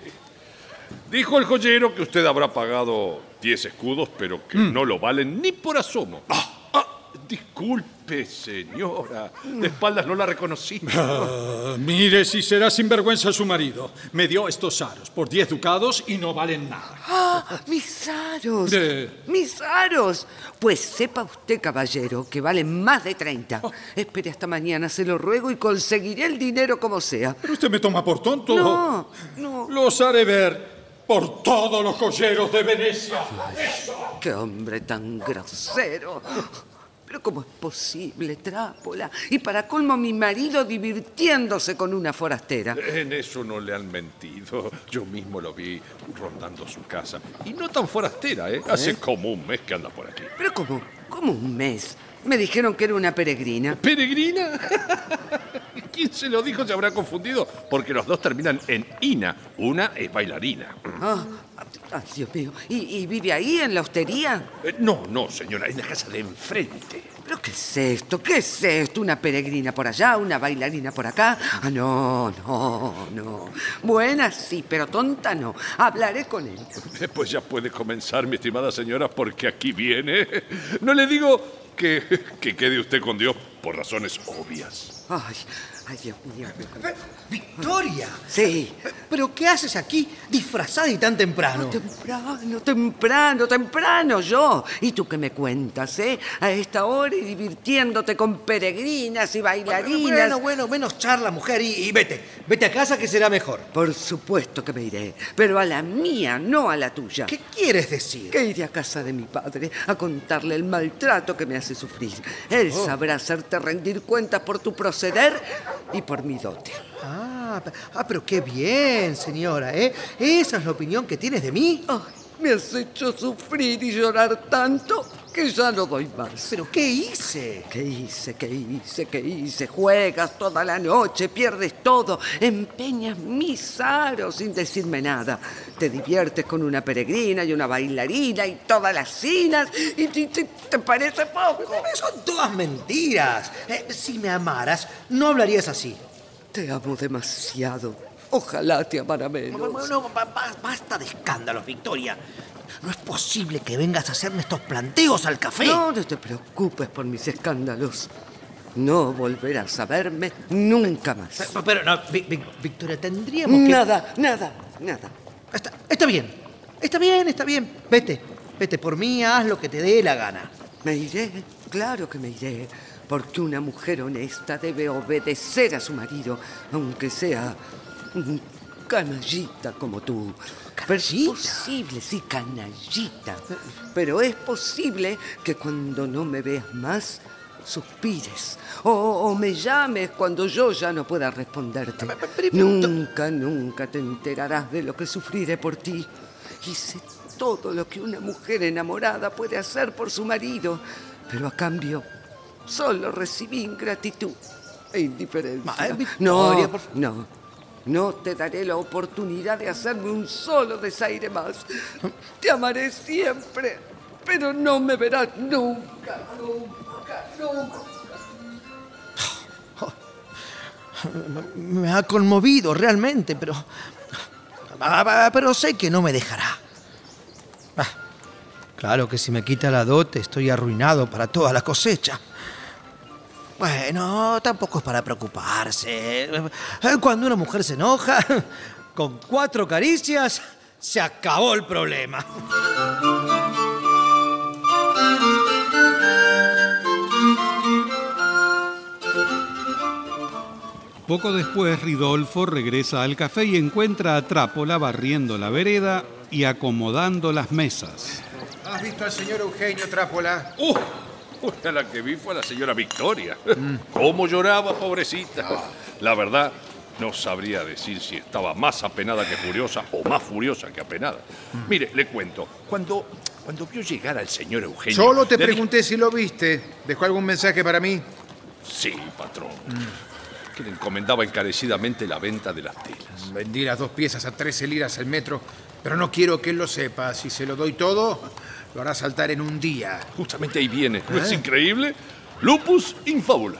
S4: Dijo el joyero que usted habrá pagado 10 escudos, pero que
S7: Mm.
S4: no lo valen ni por asomo. Ah, disculpe, señora. De espaldas no la reconocí. *laughs*
S7: Ah, mire si será sinvergüenza su marido. Me dio estos aros por 10 ducados y no valen nada.
S13: ¡Ah! ¡Mis aros!
S7: De-
S13: ¡Mis aros! Pues sepa usted, caballero, que valen más de 30.
S7: Oh.
S13: Espere hasta mañana, se lo ruego, y conseguiré el dinero como sea.
S7: Pero usted me toma por tonto.
S13: No, no.
S7: Los haré ver por todos los joyeros de Venecia.
S13: ¡Qué hombre tan grosero! Pero ¿cómo es posible, Trápola? Y para colmo, mi marido divirtiéndose con una forastera.
S4: En eso no le han mentido. Yo mismo lo vi rondando su casa. Y no tan forastera, ¿eh? Hace
S13: ¿Eh?
S4: como un mes que anda por aquí.
S13: Pero ¿cómo? ¿Cómo un mes? Me dijeron que era una peregrina.
S4: ¿Peregrina? *laughs* ¿Quién se lo dijo? Se habrá confundido. Porque los dos terminan en Ina. Una es bailarina.
S13: Ay, Dios mío. ¿Y, y vive ahí, en la hostería?
S4: Eh, No, no, señora, en la casa de enfrente.
S13: ¿Pero qué es esto? ¿Qué es esto? ¿Una peregrina por allá? ¿Una bailarina por acá? Ah, no, no, no. Buena sí, pero tonta no. Hablaré con él.
S4: Pues ya puede comenzar, mi estimada señora, porque aquí viene. No le digo que, que quede usted con Dios por razones obvias.
S13: Ay, ay, Dios mío.
S6: ¡Victoria!
S13: Sí.
S6: ¿Pero qué haces aquí disfrazada y tan temprano?
S13: Temprano, temprano, temprano yo. ¿Y tú qué me cuentas, eh? A esta hora y divirtiéndote con peregrinas y bailarinas.
S6: Bueno, bueno, menos charla, mujer, y, y vete. Vete a casa que será mejor.
S13: Por supuesto que me iré, pero a la mía, no a la tuya.
S6: ¿Qué quieres decir?
S13: Que iré a casa de mi padre a contarle el maltrato que me hace sufrir. Él
S6: Oh.
S13: sabrá hacerte rendir cuentas por tu proceder y por mi dote.
S6: Ah, ah, pero qué bien, señora, ¿eh? ¿Esa es la opinión que tienes de mí?
S13: Ay, me has hecho sufrir y llorar tanto que ya no doy más.
S6: ¿Pero qué hice?
S13: ¿Qué hice? ¿Qué hice? ¿Qué hice? Juegas toda la noche, pierdes todo, empeñas mis aros sin decirme nada. Te diviertes con una peregrina y una bailarina y todas las cinas y te, te- te parece poco.
S6: Son todas mentiras. Eh, si me amaras, no hablarías así.
S13: Te amo demasiado. Ojalá te amara menos.
S6: Basta de escándalos, Victoria. No es posible que vengas a hacerme estos planteos al café.
S13: No, no te preocupes por mis escándalos. No volverás a verme nunca más.
S6: Pero, pero no, Vi- Vi- Victoria, tendríamos que...
S13: Nada, nada, nada.
S6: Está, está bien, está bien, está bien. Vete, vete por mí, haz lo que te dé la gana.
S13: Me iré, claro que me iré, porque una mujer honesta debe obedecer a su marido, aunque sea un canallita como tú. Pero es posible, sí, canallita. Pero es posible que cuando no me veas más, suspires. O, o me llames cuando yo ya no pueda responderte. Nunca, nunca te enterarás de lo que sufriré por ti. Hice todo lo que una mujer enamorada puede hacer por su marido, pero a cambio solo recibí ingratitud e indiferencia. No, no, no te daré la oportunidad de hacerme un solo desaire más. Te amaré siempre, pero no me verás nunca, nunca, nunca.
S6: Me ha conmovido realmente, pero... Ah, ah, Pero sé que no me dejará. Claro que si me quita la dote estoy arruinado para toda la cosecha. Bueno, tampoco es para preocuparse. Cuando una mujer se enoja, *laughs* con cuatro caricias se acabó el problema.
S2: Poco después, Ridolfo regresa al café y encuentra a Trápola barriendo la vereda y acomodando las mesas.
S3: ¿Has visto al señor Eugenio Trápola?
S4: ¡Uh! La que vi fue a la señora Victoria. ¿Cómo lloraba, pobrecita? La verdad, no sabría decir si estaba más apenada que furiosa o más furiosa que apenada. Mire, le cuento. Cuando, cuando vio llegar al señor Eugenio...
S3: Solo te
S4: dije-
S3: pregunté si lo viste. ¿Dejó algún mensaje para mí?
S4: Sí, patrón. Que le encomendaba encarecidamente la venta de las telas.
S3: Vendí las dos piezas a 13 liras al metro, pero no quiero que él lo sepa. Si se lo doy todo, lo hará saltar en un día.
S4: Justamente ahí viene. ¿No es
S3: ¿Eh?
S4: increíble? Lupus in fabula.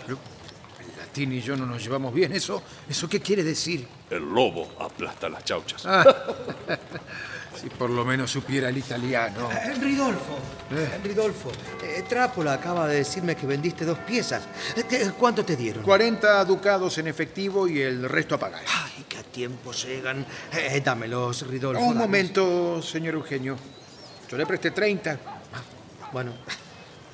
S3: Latín y yo no nos llevamos bien. ¿Eso, ¿Eso qué quiere decir?
S4: El lobo aplasta las chauchas.
S3: Ah, *laughs* si por lo menos supiera el italiano.
S6: Eh, Ridolfo, eh, Ridolfo, eh, Trápola acaba de decirme que vendiste dos piezas. Eh, ¿qué- ¿Cuánto te dieron?
S3: 40 ducados en efectivo y el resto a pagar.
S6: Ay, qué a tiempo llegan. Eh, dámelos, Ridolfo.
S3: Un
S6: dámelos.
S3: momento, señor Eugenio. Yo le presté 30.
S6: Bueno,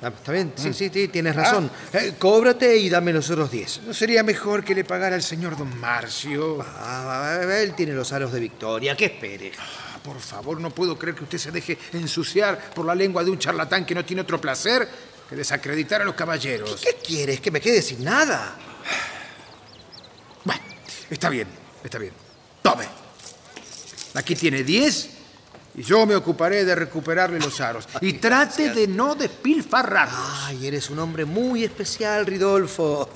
S6: ah, está bien, sí, sí, sí, tienes razón. Eh, cóbrate y dame los otros 10.
S3: ¿No sería mejor que le pagara al señor don Marcio?
S6: Ah, él tiene los aros de victoria, que espere.
S3: Ah, Por favor, no puedo creer que usted se deje ensuciar por la lengua de un charlatán que no tiene otro placer que desacreditar a los caballeros.
S6: ¿Qué quieres? ¿Que me quede sin nada?
S3: Bueno, está bien, está bien. Tome. Aquí tiene 10 y yo me ocuparé de recuperarle los aros. Y trate de no despilfarrarlos.
S6: Ay, eres un hombre muy especial, Ridolfo.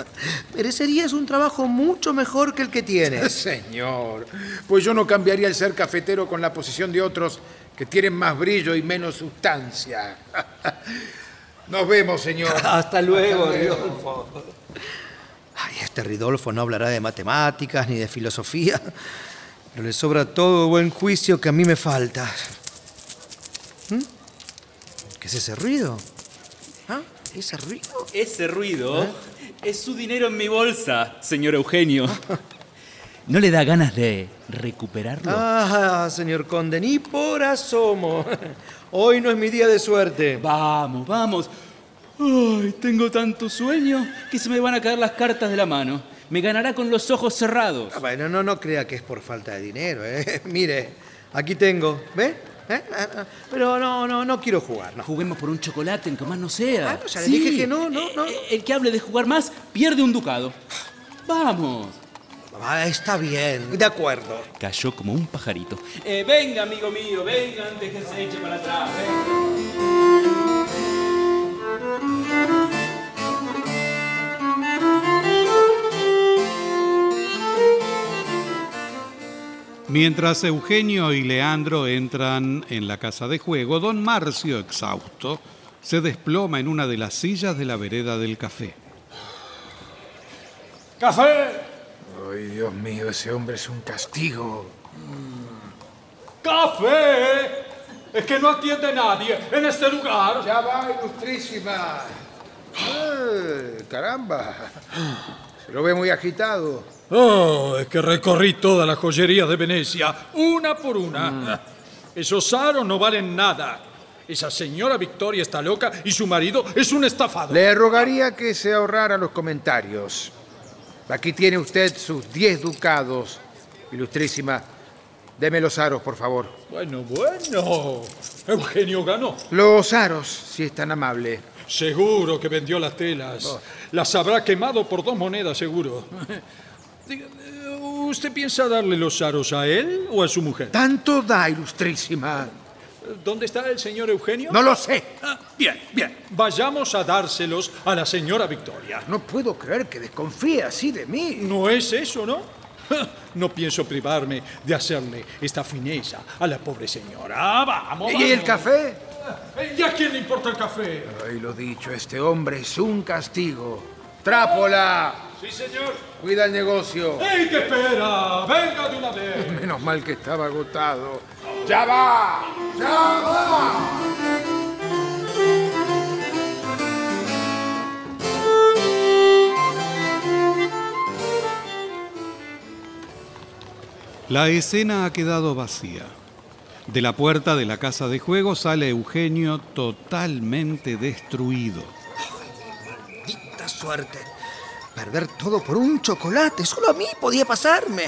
S6: Merecerías un trabajo mucho mejor que el que tienes. *laughs*
S3: Señor, pues yo no cambiaría el ser cafetero con la posición de otros que tienen más brillo y menos sustancia. *laughs* Nos vemos, señor. *laughs*
S6: Hasta luego,
S3: Hasta luego.
S6: Ridolfo. Ay, este Ridolfo no hablará de matemáticas ni de filosofía, pero le sobra todo buen juicio que a mí me falta. ¿Mm? ¿Qué es ese ruido? ¿Ah? ¿Ese ruido?
S11: Ese ruido es su dinero en mi bolsa, señor Eugenio. *laughs* ¿No le da ganas de recuperarlo?
S6: Ah, señor conde, ni por asomo. *laughs* Hoy no es mi día de suerte.
S11: Vamos, vamos. Ay, tengo tanto sueño que se me van a caer las cartas de la mano. Me ganará con los ojos cerrados.
S6: Ah, Bueno, no, no crea que es por falta de dinero, ¿eh? *laughs* Mire, aquí tengo, ¿ve? ¿Eh? Ah, ah, Pero no, no, no quiero jugar, no.
S11: Juguemos por un chocolate, en que más no sea.
S6: Ah, no, ya le dije que no, no, no.
S11: Eh, El que hable de jugar más pierde un ducado. Vamos.
S6: Ah, está bien, de acuerdo.
S11: Cayó como un pajarito. Eh, venga, amigo mío, venga antes que se eche para atrás. venga.
S2: Mientras Eugenio y Leandro entran en la casa de juego, don Marcio, exhausto, se desploma en una de las sillas de la vereda del café.
S7: ¡Café!
S3: Ay, Dios mío, ese hombre es un castigo.
S7: ¡Café! Es que no atiende nadie en este lugar.
S3: Ya va, ilustrísima. Eh, caramba. Se lo ve muy agitado.
S7: Oh, es que recorrí toda la joyería de Venecia, una por una. Esos aros no valen nada. Esa señora Victoria está loca y su marido es un estafado.
S3: Le rogaría que se ahorrara los comentarios. Aquí tiene usted sus 10 ducados, ilustrísima. Deme los aros, por favor.
S7: Bueno, bueno. Eugenio ganó.
S3: Los aros, si es tan amable.
S7: Seguro que vendió las telas. Las habrá quemado por dos monedas, seguro. *laughs* Eh, ¿Usted piensa darle los aros a él o a su mujer?
S3: Tanto da, ilustrísima.
S7: ¿Dónde está el señor Eugenio?
S3: No lo sé.
S7: Ah, bien, bien. Vayamos a dárselos a la señora Victoria.
S3: No puedo creer que desconfíe así de mí.
S7: No es eso, ¿no? No pienso privarme de hacerle esta fineza a la pobre señora. Vamos,
S3: ¿Y el
S7: vamos.
S3: café?
S7: Eh, ¿Y a quién le importa el café?
S3: Ay, lo dicho, este hombre es un castigo. ¡Trápola!
S7: Sí, señor.
S3: Cuida el negocio.
S7: ¡Ey, qué espera! ¡Venga de una vez! *laughs*
S3: Menos mal que estaba agotado. ¡Ya va! ¡Ya va!
S2: La escena ha quedado vacía. De la puerta de la casa de juego sale Eugenio totalmente destruido.
S6: ¡Maldita suerte! Perder todo por un chocolate. Solo a mí podía pasarme.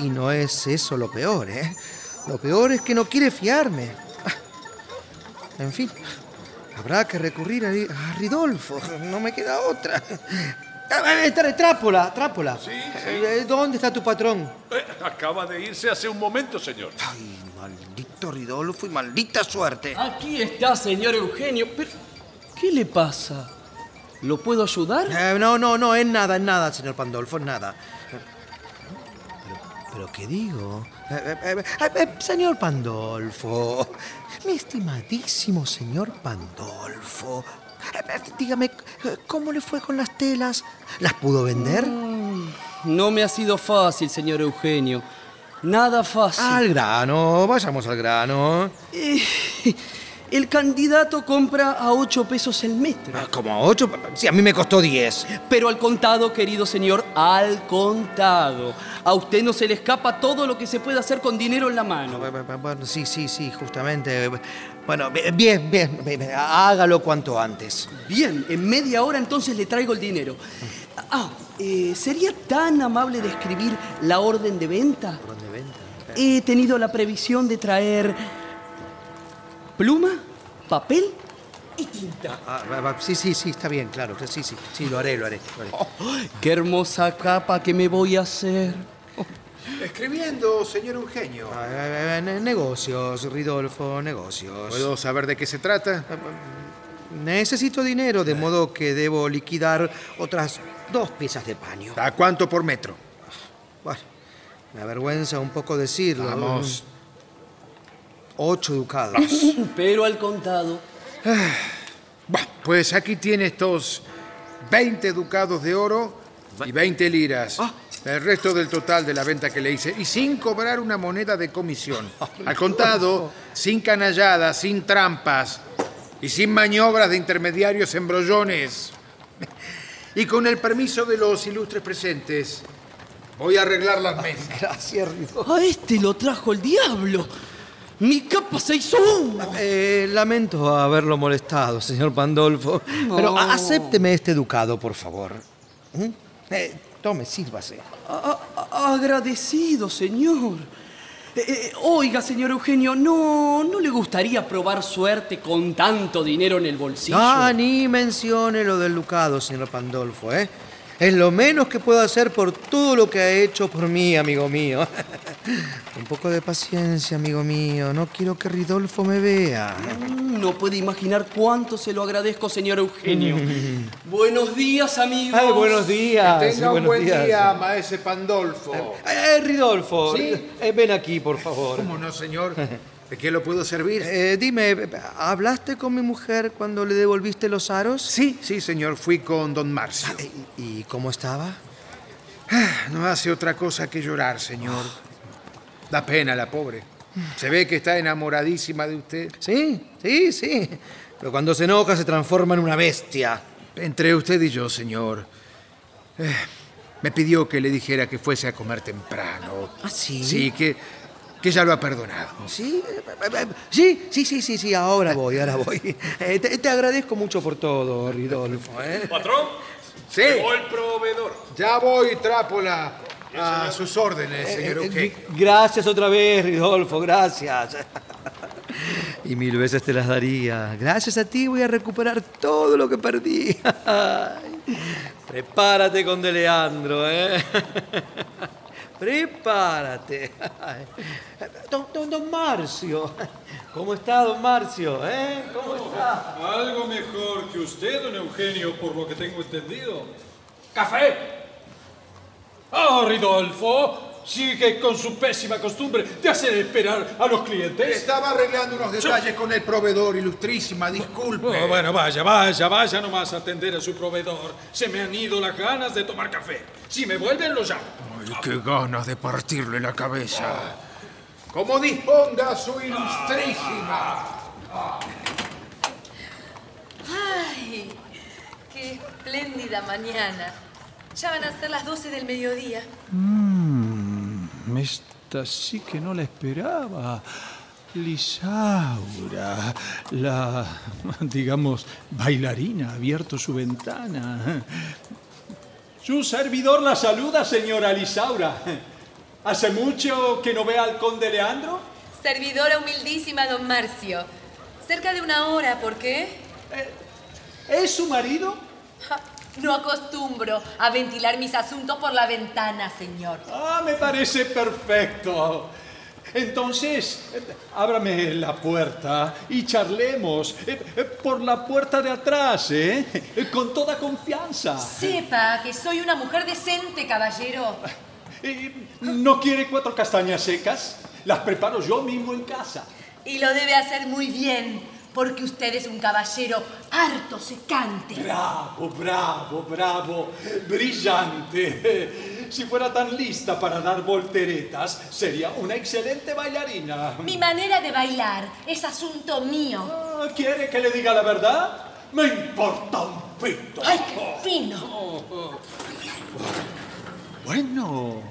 S6: Y no es eso lo peor, ¿eh? Lo peor es que no quiere fiarme. Ah, En fin, habrá que recurrir a, a Ridolfo. No me queda otra. Ah, eh, tra- Trápola, trápola. Eh, ¿Dónde está tu patrón?
S4: Eh, acaba de irse hace un momento, señor.
S6: Ay, maldito Ridolfo y maldita suerte.
S5: Aquí está, señor Eugenio. Pero, ¿qué le pasa? ¿Lo puedo ayudar?
S6: Eh, no, no, no, es nada, es nada, señor Pandolfo, es nada. Pero, pero ¿qué digo? Eh, eh, señor Pandolfo, mi estimadísimo señor Pandolfo, dígame, ¿cómo le fue con las telas? ¿Las pudo vender?
S5: No me ha sido fácil, señor Eugenio. Nada fácil.
S6: Al grano, vayamos al grano. *laughs*
S5: El candidato compra a 8 pesos el metro.
S6: Ah, ¿Como a ocho? Sí, a mí me costó diez.
S5: Pero al contado, querido señor, al contado. A usted no se le escapa todo lo que se puede hacer con dinero en la mano.
S6: Bueno, sí, sí, sí, justamente. Bueno, bien, bien, bien, hágalo cuanto antes.
S5: Bien, en media hora entonces le traigo el dinero. Ah, eh, ¿sería tan amable de escribir la orden de venta?
S6: ¿Orden de venta?
S5: He tenido la previsión de traer pluma, papel y tinta.
S6: Ah, va, va, sí, sí, sí, está bien, claro. Sí, sí, sí, lo haré, lo haré. Lo haré.
S5: Oh, ¡Qué hermosa capa que me voy a hacer!
S3: Escribiendo, señor Eugenio.
S6: Ah, eh, eh, ne- negocios, Ridolfo, negocios.
S3: ¿Puedo saber de qué se trata?
S6: Necesito dinero, de modo que debo liquidar otras dos piezas de paño.
S3: ¿A cuánto por metro?
S6: Bueno, me avergüenza un poco decirlo.
S3: Vamos.
S6: Ocho ducados. *laughs*
S5: Pero al contado. *sighs*
S3: Bah, pues aquí tiene estos 20 ducados de oro y 20 liras. El resto del total de la venta que le hice. Y sin cobrar una moneda de comisión. Al contado, sin canalladas, sin trampas y sin maniobras de intermediarios embrollones. *laughs* Y con el permiso de los ilustres presentes, voy a arreglar las mesas.
S6: Gracias, Ridolfo.
S5: A este lo trajo el diablo. Mi capa se hizo humo.
S6: Eh, lamento haberlo molestado, señor Pandolfo. Pero
S5: No.
S6: a- acépteme este ducado, por favor. ¿Mm? Eh, tome, sírvase.
S5: A- a- agradecido, señor. Eh, eh, oiga, señor Eugenio, ¿no, ¿no le gustaría probar suerte con tanto dinero en el bolsillo?
S6: Ah, ni mencione lo del ducado, señor Pandolfo, ¿eh? Es lo menos que puedo hacer por todo lo que ha hecho por mí, amigo mío. *laughs* Un poco de paciencia, amigo mío. No quiero que Ridolfo me vea.
S5: Mm, No puede imaginar cuánto se lo agradezco, señor Eugenio. *laughs* buenos días, amigos.
S6: Ay, buenos días.
S3: Que tenga un
S6: buenos
S3: buen
S6: días.
S3: día, maese Pandolfo.
S6: Eh, Ridolfo,
S3: ¿Sí?
S6: eh, ven aquí, por favor.
S3: ¿Cómo no, señor? *laughs* ¿De qué lo puedo servir?
S6: Eh, dime, ¿hablaste con mi mujer cuando le devolviste los aros?
S3: Sí, sí, señor. Fui con don Marcio.
S6: ¿Y, y cómo estaba?
S3: No hace otra cosa que llorar, señor. Da pena la pobre. Se ve que está enamoradísima de usted.
S6: Sí, sí, sí. Pero cuando se enoja se transforma en una bestia.
S3: Entre usted y yo, señor. eh, me pidió que le dijera que fuese a comer temprano.
S6: ¿Ah, sí?
S3: Sí, que, que ya lo ha perdonado.
S6: Sí, eh, eh, sí, sí, sí, sí, sí, ahora voy, ahora voy. *laughs* Eh, te, te agradezco mucho por todo, Ridolfo. ¿eh?
S4: Patrón,
S3: Sí,
S4: llegó el proveedor.
S3: ya voy, Trápola. A sus órdenes, señor
S6: Eh,
S3: Eugenio.
S6: Gracias otra vez, Ridolfo, gracias. *laughs* Y mil veces te las daría. Gracias a ti voy a recuperar todo lo que perdí. *laughs* Prepárate con De Leandro, ¿eh? Prepárate. Don, don, don Marcio. ¿Cómo está, don Marcio? ¿Eh? ¿Cómo está?
S7: Algo mejor que usted, don Eugenio, por lo que tengo entendido. ¡Café! ¡Ah, Ridolfo! Sigue con su pésima costumbre de hacer esperar a los clientes.
S3: Estaba arreglando unos detalles con el proveedor, ilustrísima, disculpe.
S7: Oh, bueno, vaya, vaya, vaya nomás a atender a su proveedor. Se me han ido las ganas de tomar café. Si me vuelven, lo llamo.
S3: Ay, qué ganas de partirle la cabeza. Como disponga su ilustrísima.
S10: ¡Ay! ¡Qué espléndida mañana! Ya van a ser las 12 del mediodía.
S7: Esta sí que no la esperaba. Lisaura, la, digamos, bailarina, ha abierto su ventana. Su servidor la saluda, señora Lisaura. ¿Hace mucho que no ve al conde Leandro?
S10: Servidora humildísima, don Marcio. Cerca de una hora, ¿por qué?
S7: ¿Es su marido?
S10: Ja, No acostumbro a ventilar mis asuntos por la ventana, señor.
S7: Ah, me parece perfecto. Entonces, ábrame la puerta y charlemos eh, eh, por la puerta de atrás, ¿eh? Eh, Con toda confianza.
S10: Sepa que soy una mujer decente, caballero.
S7: Eh, ¿No quiere cuatro castañas secas? Las preparo yo mismo en casa.
S10: Y lo debe hacer muy bien, porque usted es un caballero harto secante.
S7: Bravo, bravo, bravo. Brillante. Si fuera tan lista para dar volteretas, sería una excelente bailarina.
S10: Mi manera de bailar es asunto mío.
S7: Ah, ¿Quiere que le diga la verdad? Me importa un pito.
S10: ¡Ay, qué fino!
S7: Bueno,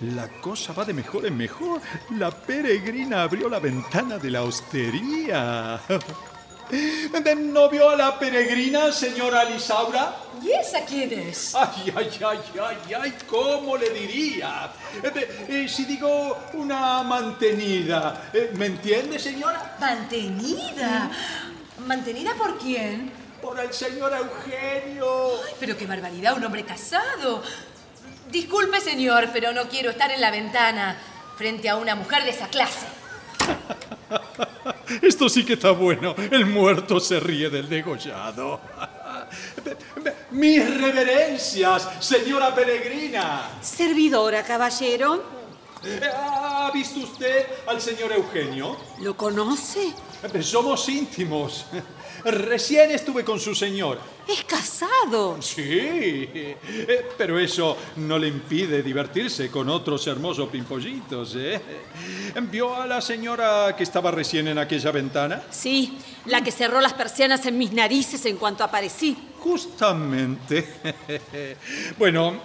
S7: la cosa va de mejor en mejor. La peregrina abrió la ventana de la hostería. *laughs* ¿No vio a la peregrina, señora Lisaura?
S10: ¿Y esa quién es?
S7: Ay, ay, ay, ay, ay, ¿cómo le diría? Eh, eh, si digo una mantenida, eh, ¿me entiende, señora?
S10: ¿Mantenida? ¿Mantenida por quién?
S7: Por el señor Eugenio.
S10: Ay, pero qué barbaridad, un hombre casado. Disculpe, señor, pero no quiero estar en la ventana frente a una mujer de esa clase. *laughs*
S7: Esto sí que está bueno. El muerto se ríe del degollado. *laughs* Mis reverencias, señora peregrina.
S12: Servidora, caballero.
S7: ¿Ha visto usted al señor Eugenio?
S12: ¿Lo conoce?
S7: Somos íntimos. Recién estuve con su señor.
S12: Es casado.
S7: Sí, eh, pero eso no le impide divertirse con otros hermosos pimpollitos, ¿eh? ¿Vio a la señora que estaba recién en aquella ventana?
S12: Sí, la que cerró las persianas en mis narices en cuanto aparecí.
S7: Justamente. *laughs* Bueno,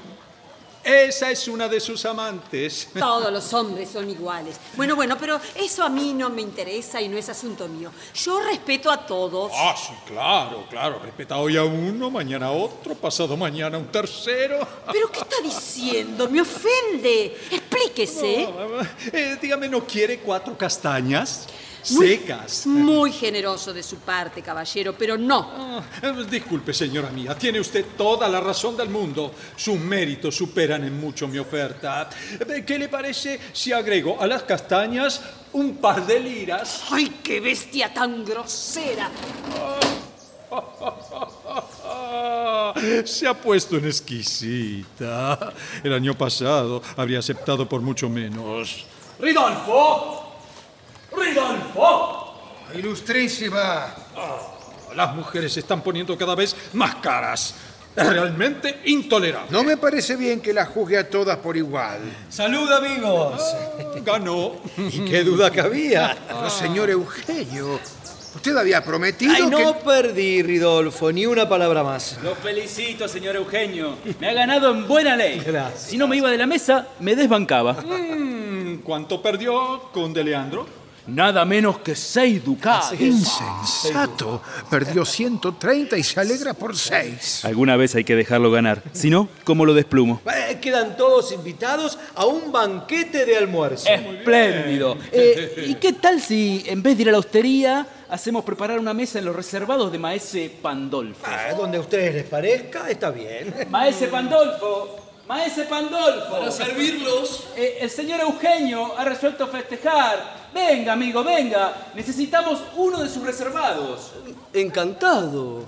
S7: esa es una de sus amantes. *laughs*
S12: Todos los hombres son iguales. Bueno, bueno, pero eso a mí no me interesa y no es asunto mío. Yo respeto a todos.
S7: Ah, sí, claro, claro. Respeta hoy a uno, mañana a otro, pasado mañana a un tercero. *laughs*
S12: ¿Pero qué está diciendo? Me ofende. Explíquese.
S7: No, eh, dígame, ¿no quiere cuatro castañas?
S12: Muy-
S7: Secas.
S12: Muy generoso de su parte, caballero, pero no.
S7: Eh, disculpe, señora mía, tiene usted toda la razón del mundo. Sus méritos superan en mucho mi oferta. Eh, ¿Qué le parece si agrego a las castañas un par de liras?
S12: ¡Ay, qué bestia tan grosera!
S7: Se ha puesto en exquisita. El año pasado habría aceptado por mucho menos. ¡Ridolfo! ¡Ridolfo!
S3: Ilustrísima.
S7: Las mujeres se están poniendo cada vez más caras. Es realmente intolerable.
S3: No me parece bien que las juzgue a todas por igual.
S6: ¡Salud, amigos! *laughs*
S7: Ganó.
S6: ¿Y qué duda cabía?
S3: Pero, señor Eugenio, usted había prometido
S6: Ay, no
S3: que...
S6: perdí, Ridolfo, ni una palabra más.
S11: Lo felicito, señor Eugenio. Me ha ganado en buena ley.
S6: Gracias.
S11: Si no me iba de la mesa, me desbancaba.
S7: Mm, ¿Cuánto perdió Conde Leandro?
S11: Nada menos que seis ducados.
S3: Insensato. Perdió 130 y se alegra por 6.
S11: Alguna vez hay que dejarlo ganar. Si no, ¿cómo lo desplumo?
S6: Eh, quedan todos invitados a un banquete de almuerzo.
S11: Espléndido. Eh, ¿Y qué tal si, en vez de ir a la hostería, hacemos preparar una mesa en los reservados de Maese Pandolfo?
S6: Ah, donde a ustedes les parezca, está bien.
S11: Maese Pandolfo, Maese Pandolfo.
S5: Para servirlos.
S11: Eh, el señor Eugenio ha resuelto festejar. Venga, amigo, venga. Necesitamos uno de sus reservados.
S5: Encantado.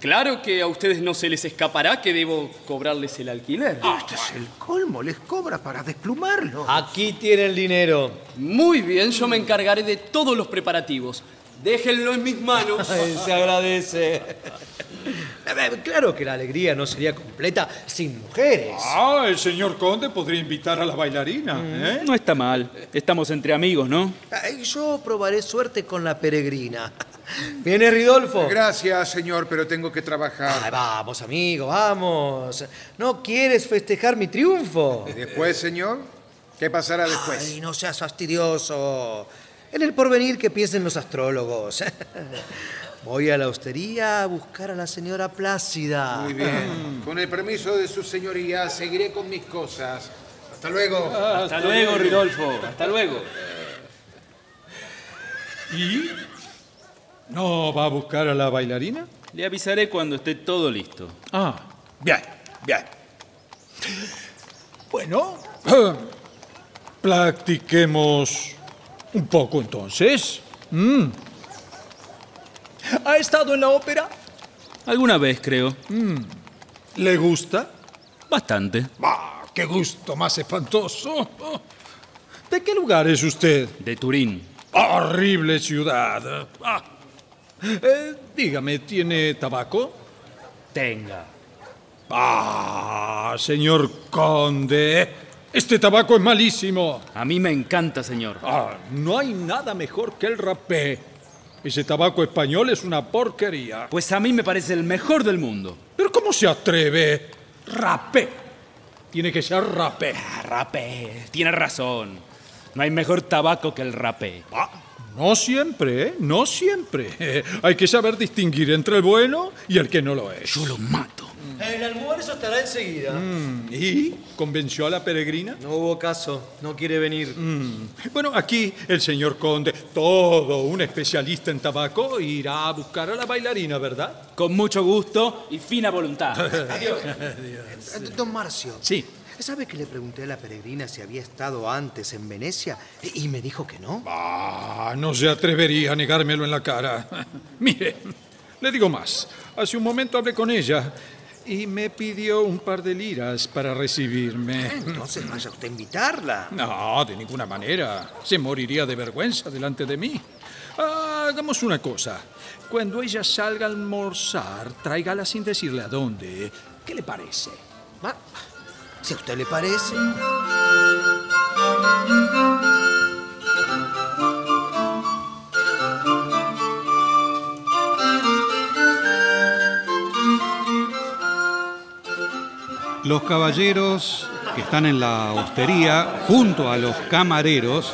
S5: Claro que a ustedes no se les escapará que debo cobrarles el alquiler.
S3: Este es el colmo, les cobra para desplumarlo.
S6: Aquí tiene el dinero.
S5: Muy bien, yo me encargaré de todos los preparativos. Déjenlo en mis manos. *laughs*
S6: Ay, se agradece. Eh, Claro que la alegría no sería completa sin mujeres.
S7: Ah, el señor Conde podría invitar a la bailarina. ¿eh?
S11: No está mal. Estamos entre amigos, ¿no?
S6: Ay, Yo probaré suerte con la peregrina. *laughs* ¿Viene Ridolfo?
S3: Gracias, señor, pero tengo que trabajar.
S6: Ay, vamos, amigo, vamos. ¿No quieres festejar mi triunfo?
S3: ¿Y después, señor? ¿Qué pasará después?
S6: Ay, no seas fastidioso. En el porvenir que piensen los astrólogos. *laughs* Voy a la hostería a buscar a la señora Plácida.
S3: Muy bien. Con el permiso de su señoría, seguiré con mis cosas. Hasta luego.
S11: Hasta luego, Ridolfo. Hasta luego.
S7: ¿Y? ¿No va a buscar a la bailarina?
S11: Le avisaré cuando esté todo listo.
S7: Ah, bien, bien. Bueno, *clears throat* practiquemos un poco entonces. Mm. ¿Ha estado en la ópera?
S11: Alguna vez, creo.
S7: Mm. ¿Le gusta?
S11: Bastante.
S7: ¡Ah, qué gusto más espantoso! ¿De qué lugar es usted?
S11: De Turín.
S7: Horrible ciudad. Ah. Eh, dígame, ¿tiene tabaco?
S11: Tenga.
S7: Ah, señor conde, este tabaco es malísimo.
S11: A mí me encanta, señor.
S7: Ah, no hay nada mejor que el rapé. Ese tabaco español es una porquería.
S11: Pues a mí me parece el mejor del mundo.
S7: ¿Pero cómo se atreve? Rapé. Tiene que ser rapé.
S11: Ah, rapé. Tiene razón. No hay mejor tabaco que el rapé.
S7: Ah, no siempre, ¿eh? No siempre. *laughs* hay que saber distinguir entre el bueno y el que no lo es.
S11: Yo lo mato.
S6: El almuerzo estará enseguida.
S7: Mm, ¿Y? ¿Convenció a la peregrina?
S6: No hubo caso, no quiere venir.
S7: Mm. Bueno, aquí el señor conde, todo un especialista en tabaco, irá a buscar a la bailarina, ¿verdad?
S11: Con mucho gusto y fina voluntad. *laughs*
S6: Adiós. Adiós. Don Marcio.
S7: Sí.
S6: ¿Sabe que le pregunté a la peregrina si había estado antes en Venecia y me dijo que no?
S7: Ah, no se atrevería a negármelo en la cara. *laughs* Mire, le digo más. Hace un momento hablé con ella y me pidió un par de liras para recibirme.
S6: Entonces vaya usted a invitarla.
S7: No, de ninguna manera. Se moriría de vergüenza delante de mí. Ah, hagamos una cosa. Cuando ella salga a almorzar, tráigala sin decirle a dónde. ¿Qué le parece?
S6: Ah, si a usted le parece.
S2: Los caballeros que están en la hostería, junto a los camareros,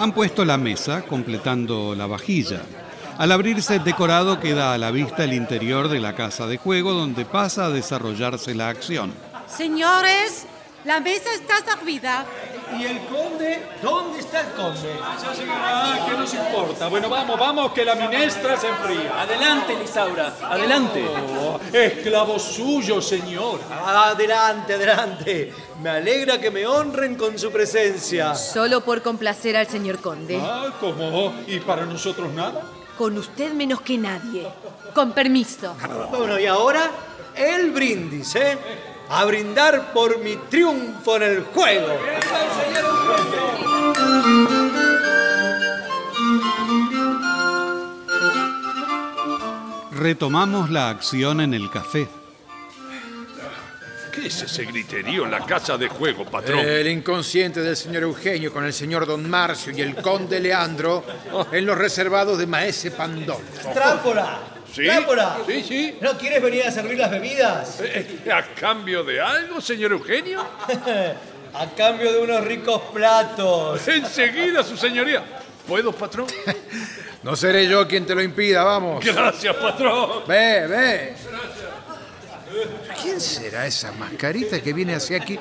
S2: han puesto la mesa, completando la vajilla. Al abrirse el decorado queda a la vista el interior de la casa de juego donde pasa a desarrollarse la acción.
S14: Señores, la mesa está servida.
S6: ¿Y el conde? ¿Dónde está el conde?
S7: Ah, ¿qué nos importa? Bueno, vamos, vamos, que la minestra se enfría.
S11: Adelante, Lisaura, adelante.
S7: Oh, esclavo suyo, señor.
S6: Adelante, adelante. Me alegra que me honren con su presencia.
S10: Solo por complacer al señor conde.
S7: Ah, ¿cómo? ¿Y para nosotros nada?
S10: Con usted menos que nadie. Con permiso.
S6: Bueno, y ahora el brindis, ¿eh? A brindar por mi triunfo en el juego.
S2: Retomamos la acción en el café.
S4: ¿Qué es ese griterío en la casa de juego, patrón?
S3: El inconsciente del señor Eugenio con el señor Don Marcio y el conde Leandro en los reservados de Maese Pandolfo.
S6: ¡Trámpora!
S4: ¿Sí? Sí, sí.
S6: ¿No quieres venir a servir las bebidas?
S4: Eh, ¿A cambio de algo, señor Eugenio? *laughs*
S6: a cambio de unos ricos platos. *laughs*
S4: Enseguida, su señoría. ¿Puedo, patrón? *laughs*
S3: No seré yo quien te lo impida, vamos.
S4: Gracias, patrón.
S3: Ve, ve. ¿Quién será esa mascarita que viene hacia aquí?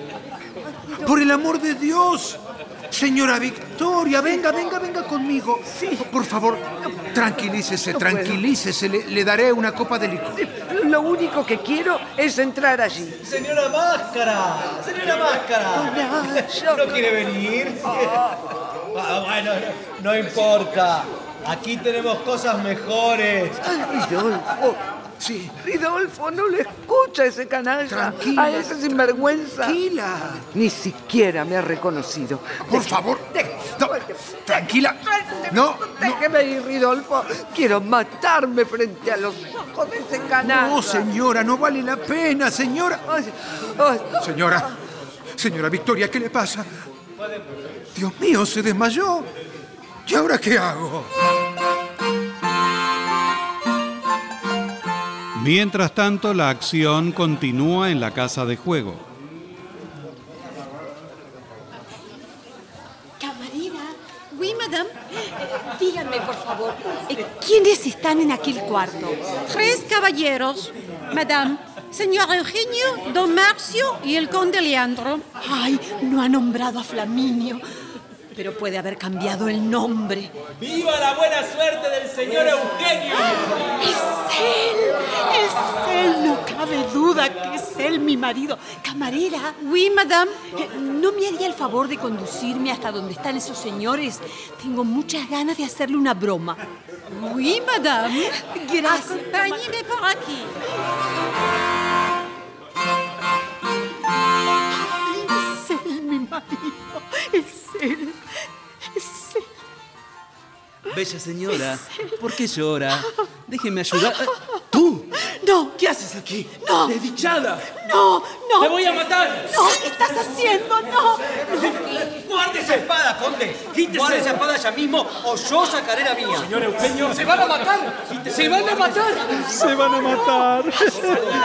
S3: Por el amor de Dios. Señora Victoria, venga, venga, venga conmigo. Sí. Por favor, tranquilícese,
S13: No
S3: tranquilícese. Le, le daré una copa de licor.
S13: Lo único que quiero es entrar allí.
S6: Señora Máscara, señora Máscara.
S13: Hola, yo-
S6: ¿No quiere venir? Ah, *laughs* bueno, no, no importa. Aquí tenemos cosas mejores.
S13: Ay, Ridolfo.
S3: Sí.
S13: Ridolfo, no le escucha a ese canalla.
S3: Tranquila.
S13: A ese sinvergüenza.
S3: Tranquila.
S13: Ni siquiera me ha reconocido.
S3: Por favor. No, tranquila. No,
S13: Déjeme ir, Ridolfo. Quiero matarme frente a los ojos de ese canalla.
S3: no, señora, no vale la pena, señora.
S13: Ay, ay,
S3: Señora, señora Victoria, ¿qué le pasa? Dios mío, se desmayó. ¿Y ahora qué hago?
S2: Mientras tanto, la acción continúa en la casa de juego.
S14: madame.
S12: Díganme, por favor, eh, ¿quiénes están en aquel cuarto?
S14: Tres caballeros, madame. Señor Eugenio, don Marcio y el conde Leandro.
S12: Ay, no ha nombrado a Flaminio. Pero puede haber cambiado el nombre.
S11: ¡Viva la buena suerte del señor Eugenio!
S12: ¡Es él! ¡Es él! No cabe duda que es él, mi marido. Camarera.
S14: Oui, madame.
S12: Eh, ¿No me haría el favor de conducirme hasta donde están esos señores? Tengo muchas ganas de hacerle una broma.
S14: Oui, madame.
S12: Gracias.
S14: Acompáñeme por aquí.
S12: Es él, mi marido. Es él.
S11: Bella señora, ¿por qué llora? Déjeme ayudar. ¿Tú?
S12: No.
S11: ¿Qué haces aquí?
S12: No.
S11: ¡Desdichada!
S12: No, no.
S11: ¡Te voy a matar!
S12: No, ¿qué estás haciendo? No.
S6: ¡Guarde esa espada, conde! ¡Guarde esa espada ya mismo o yo sacaré la mía!
S11: Señor Eugenio,
S6: ¡Se van a matar!
S11: ¡Se van a matar!
S8: Se van a matar.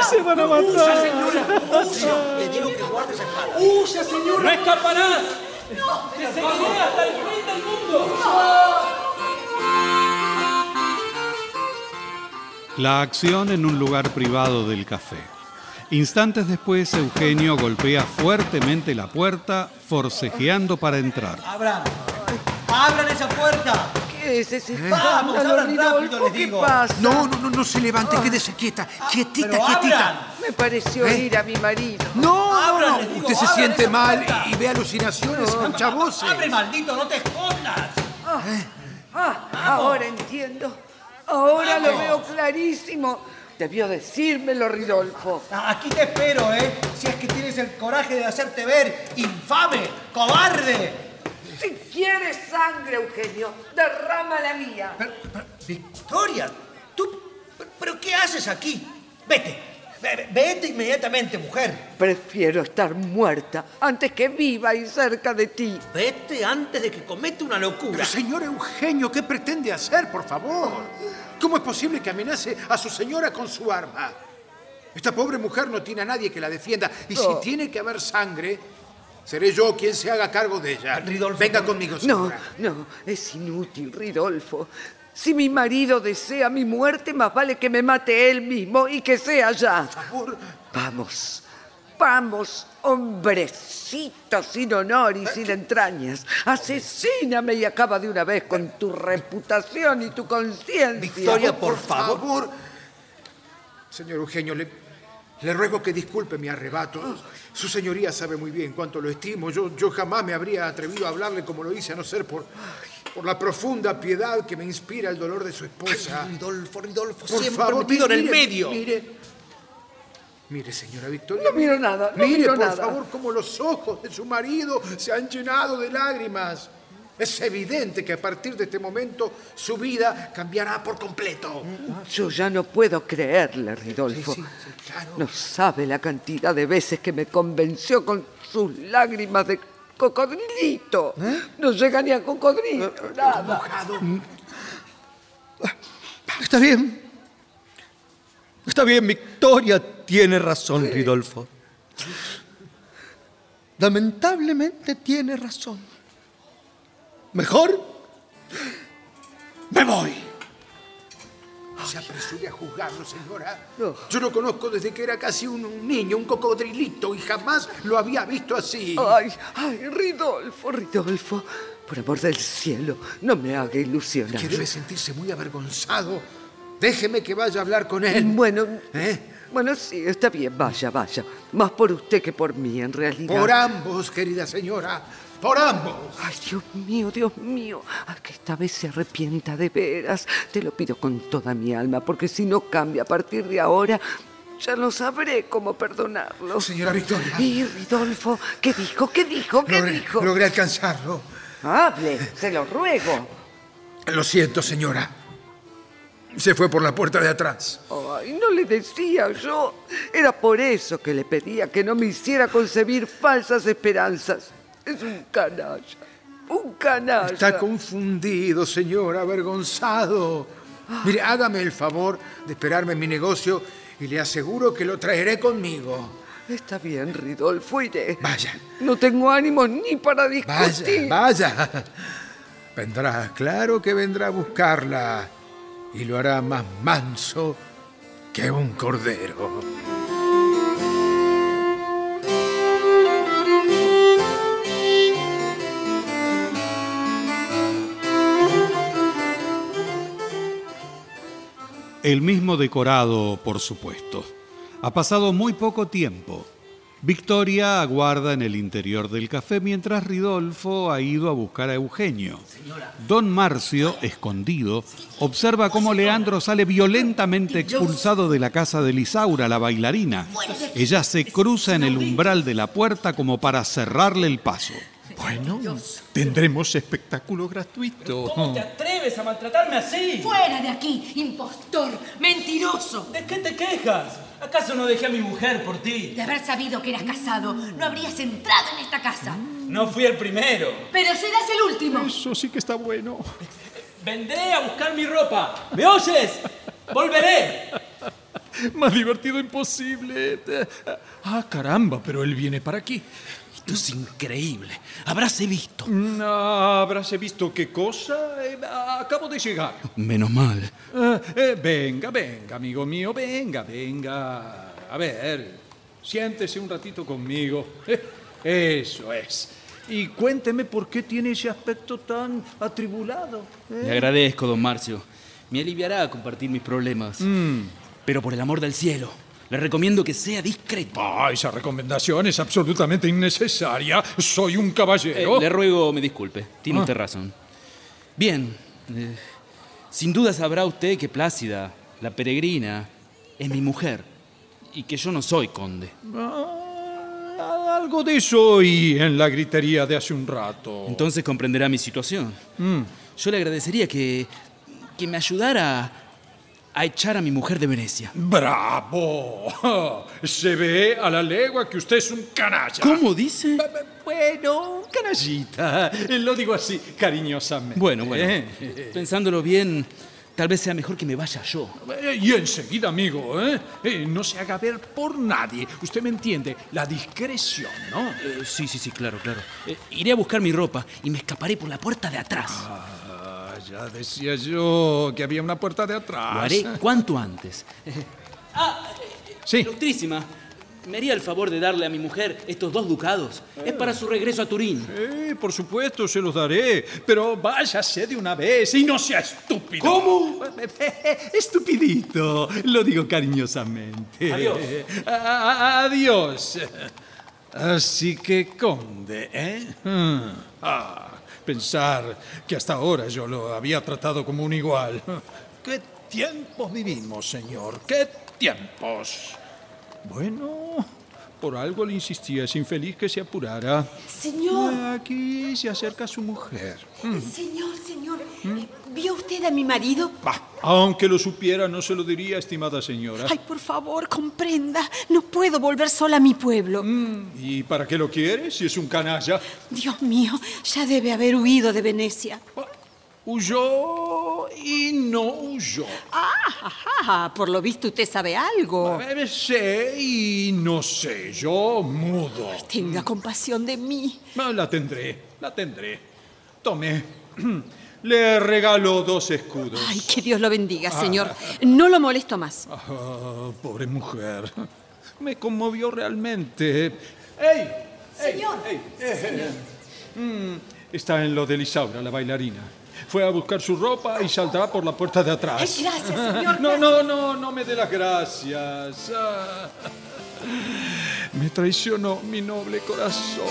S8: Se van a
S11: ¡Huya,
S8: matar.
S11: señora!
S6: Le digo que guarde esa espada.
S11: ¡Huya, señora! ¡No escaparás! ¡Te seguiré hasta el fin del mundo!
S2: La acción en un lugar privado del café. Instantes después, Eugenio golpea fuertemente la puerta, forcejeando para entrar.
S6: ¡Abran! ¡Abran esa puerta!
S13: ¿Qué es ese
S6: Vamos,
S13: escándalo,
S6: abran rápido,
S13: ¿Qué pasa?
S3: No, no, no, no se levante, quédese quieta. Quietita,
S6: pero
S3: quietita.
S6: abran.
S13: Me pareció
S3: ¿Eh?
S13: ir a mi marido.
S3: No,
S6: Abran,
S3: no,
S6: les digo,
S3: usted se
S6: abran
S3: siente
S6: esa
S3: mal
S6: puerta.
S3: y, y ve alucinaciones, escucha voces.
S6: ¡Abre, maldito! ¡No te escondas!
S13: Ah, ahora entiendo. Ahora lo veo clarísimo. Debió decírmelo, Ridolfo.
S6: Ah, Aquí te espero, ¿eh? Si es que tienes el coraje de hacerte ver infame, cobarde.
S13: Si quieres sangre, Eugenio, derrama la mía.
S6: Victoria, tú, ¿pero qué haces aquí? Vete, ve- vete inmediatamente, mujer.
S13: Prefiero estar muerta antes que viva y cerca de ti.
S6: Vete antes de que cometa una locura.
S3: Pero señor Eugenio, ¿qué pretende hacer, por favor? ¿Cómo es posible que amenace a su señora con su arma? Esta pobre mujer no tiene a nadie que la defienda. Y si
S13: No.
S3: tiene que haber sangre, seré yo quien se haga cargo de ella.
S6: Ridolfo,
S3: Venga conmigo,
S13: No,
S3: señora.
S13: no, es inútil, Ridolfo. Si mi marido desea mi muerte, más vale que me mate él mismo y que sea ya.
S3: Por favor.
S13: Vamos, vamos, hombrecito sin honor y sin entrañas. Asesíname y acaba de una vez con tu reputación y tu conciencia.
S6: Victoria, por favor.
S3: Señor Eugenio, le, le ruego que disculpe mi arrebato. Su señoría sabe muy bien cuánto lo estimo. Yo, yo jamás me habría atrevido a hablarle como lo hice, a no ser por, por la profunda piedad que me inspira el dolor de su esposa.
S6: Ridolfo, Ridolfo,
S3: Por
S6: siempre
S3: favor,
S6: metido en el
S3: mire,
S6: medio.
S3: Mire, mire, señora Victoria.
S13: No miro nada, no
S3: mire,
S13: miro
S3: por
S13: nada.
S3: favor, cómo los ojos de su marido se han llenado de lágrimas. Es evidente que a partir de este momento su vida cambiará por completo.
S13: Yo ya no puedo creerle, Ridolfo. No sabe la cantidad de veces que me convenció con sus lágrimas de cocodrilito. No llega ni a cocodrilo, nada.
S6: Está bien. Está bien, Victoria tiene razón, Ridolfo. Lamentablemente tiene razón. Mejor me voy.
S3: No se apresure a juzgarlo, señora.
S13: No.
S3: Yo lo conozco desde que era casi un, un niño, un cocodrilito, y jamás lo había visto así.
S13: Ay, ay, Ridolfo, Ridolfo. Por amor del cielo, no me haga ilusionar.
S3: Que debe sentirse muy avergonzado. Déjeme que vaya a hablar con él.
S13: Bueno,
S3: ¿Eh?
S13: bueno, sí, está bien, vaya, vaya. Más por usted que por mí, en realidad.
S3: Por ambos, querida señora. Por ambos.
S13: Ay, Dios mío, Dios mío. Ay, que esta vez se arrepienta de veras. Te lo pido con toda mi alma, porque si no cambia a partir de ahora, ya no sabré cómo perdonarlo.
S3: Señora Victoria.
S13: Y Ridolfo, ¿qué dijo? ¿Qué dijo? ¿Qué
S3: Logré,
S13: dijo?
S3: logré alcanzarlo.
S13: Hable, se lo ruego.
S3: Lo siento, señora. Se fue por la puerta de atrás.
S13: Ay, no le decía yo. Era por eso que le pedía que no me hiciera concebir falsas esperanzas. Es un canalla. Un canalla.
S3: Está confundido, señor, avergonzado. Mire, hágame el favor de esperarme en mi negocio y le aseguro que lo traeré conmigo.
S13: Está bien, Ridolfo, iré.
S3: Vaya.
S13: No tengo ánimo ni para
S3: Vaya,
S13: discutir.
S3: vaya. Vendrá, claro que vendrá a buscarla. Y lo hará más manso que un cordero.
S2: El mismo decorado, por supuesto. Ha pasado muy poco tiempo. Victoria aguarda en el interior del café mientras Ridolfo ha ido a buscar a Eugenio. Don Marcio, escondido, observa cómo Leandro sale violentamente expulsado de la casa de Lisaura, la bailarina. Ella se cruza en el umbral de la puerta como para cerrarle el paso.
S7: Bueno, tendremos espectáculo gratuito.
S11: ¿Cómo te atreves a maltratarme así?
S10: ¡Fuera de aquí, impostor! ¡Mentiroso!
S11: ¿De qué te quejas? ¿Acaso no dejé a mi mujer por ti?
S10: De haber sabido que eras casado, no habrías entrado en esta casa.
S11: No fui el primero.
S10: Pero serás el último.
S7: Eso sí que está bueno.
S11: Vendré a buscar mi ropa. ¿Me oyes? Volveré.
S7: Más divertido imposible. Ah, caramba, pero él viene para aquí.
S11: Esto es increíble. Habráse visto.
S7: No, habráse visto qué cosa. Eh, acabo de llegar.
S11: Menos mal.
S7: Eh, eh, venga, venga, amigo mío, venga, venga. A ver, siéntese un ratito conmigo. Eh, *laughs* eso es. Y cuénteme por qué tiene ese aspecto tan atribulado.
S11: Le agradezco, don Marcio. Me aliviará compartir mis problemas.
S7: Mm.
S11: Pero por el amor del cielo, le recomiendo que sea discreto.
S7: Ah, esa recomendación es absolutamente innecesaria. Soy un caballero.
S11: Eh, le ruego me disculpe. Tiene
S7: Ah.
S11: usted razón. Bien. eh, sin duda sabrá usted que Plácida, la peregrina, es mi mujer. Y que yo no soy conde.
S7: Ah, algo de eso oí en la gritería de hace un rato.
S11: Entonces comprenderá mi situación.
S7: Mm.
S11: Yo le agradecería que, que me ayudara a echar a mi mujer de Venecia.
S7: ¡Bravo! *laughs* Se ve a la legua que usted es un canalla.
S11: ¿Cómo dice?
S7: Bueno, canallita. Lo digo así, cariñosamente.
S11: Bueno, bueno.
S7: ¿eh? *laughs*
S11: Pensándolo bien, tal vez sea mejor que me vaya yo.
S7: Eh, Y enseguida, amigo, ¿eh? Eh, no se haga ver por nadie. Usted me entiende, la discreción, ¿no?
S11: Eh, sí, sí, sí, claro, claro. Eh, iré a buscar mi ropa y me escaparé por la puerta de atrás.
S7: Ah, ya decía yo que había una puerta de atrás.
S11: Lo haré cuanto antes. *laughs* ah,
S7: sí.
S11: Ilustrísima, ¿me haría el favor de darle a mi mujer estos dos ducados? Es para su regreso a Turín.
S7: Eh, por supuesto, se los daré. Pero váyase de una vez y no sea estúpido.
S11: ¿Cómo? *laughs*
S7: Estupidito. Lo digo cariñosamente.
S11: Adiós.
S7: A- adiós. Así que, conde, ¿eh? Hmm. Ah, pensar que hasta ahora yo lo había tratado como un igual. *laughs* ¿Qué tiempos vivimos, señor? ¿Qué tiempos? Bueno, por algo le insistía, es infeliz que se apurara.
S12: Señor.
S7: Aquí se acerca su mujer. Mm.
S12: Señor, señor, ¿vio usted a mi marido?
S7: Bah, aunque lo supiera, no se lo diría, estimada señora.
S12: Ay, por favor, comprenda. No puedo volver sola a mi pueblo.
S7: ¿Y para qué lo quiere si es un canalla?
S12: Dios mío, ya debe haber huido de Venecia.
S7: Huyó y no huyó.
S12: Ah, ajá, por lo visto usted sabe algo.
S7: Eh, Sé y no sé, yo mudo.
S12: Tenga compasión de mí.
S7: Ah, La tendré, la tendré. Tome, *clears throat* le regalo dos escudos.
S12: Ay, que Dios lo bendiga,
S7: Ah.
S12: señor. No lo molesto más.
S7: Ah, pobre mujer. Me conmovió realmente. ¡Ey!
S12: Señor,
S7: Mm, Está en lo de Lisaura, la bailarina. Fue a buscar su ropa y saldrá por la puerta de atrás.
S12: Ay, gracias, señor,
S7: No, no, no, no me dé las gracias. Ah. Me traicionó mi noble corazón.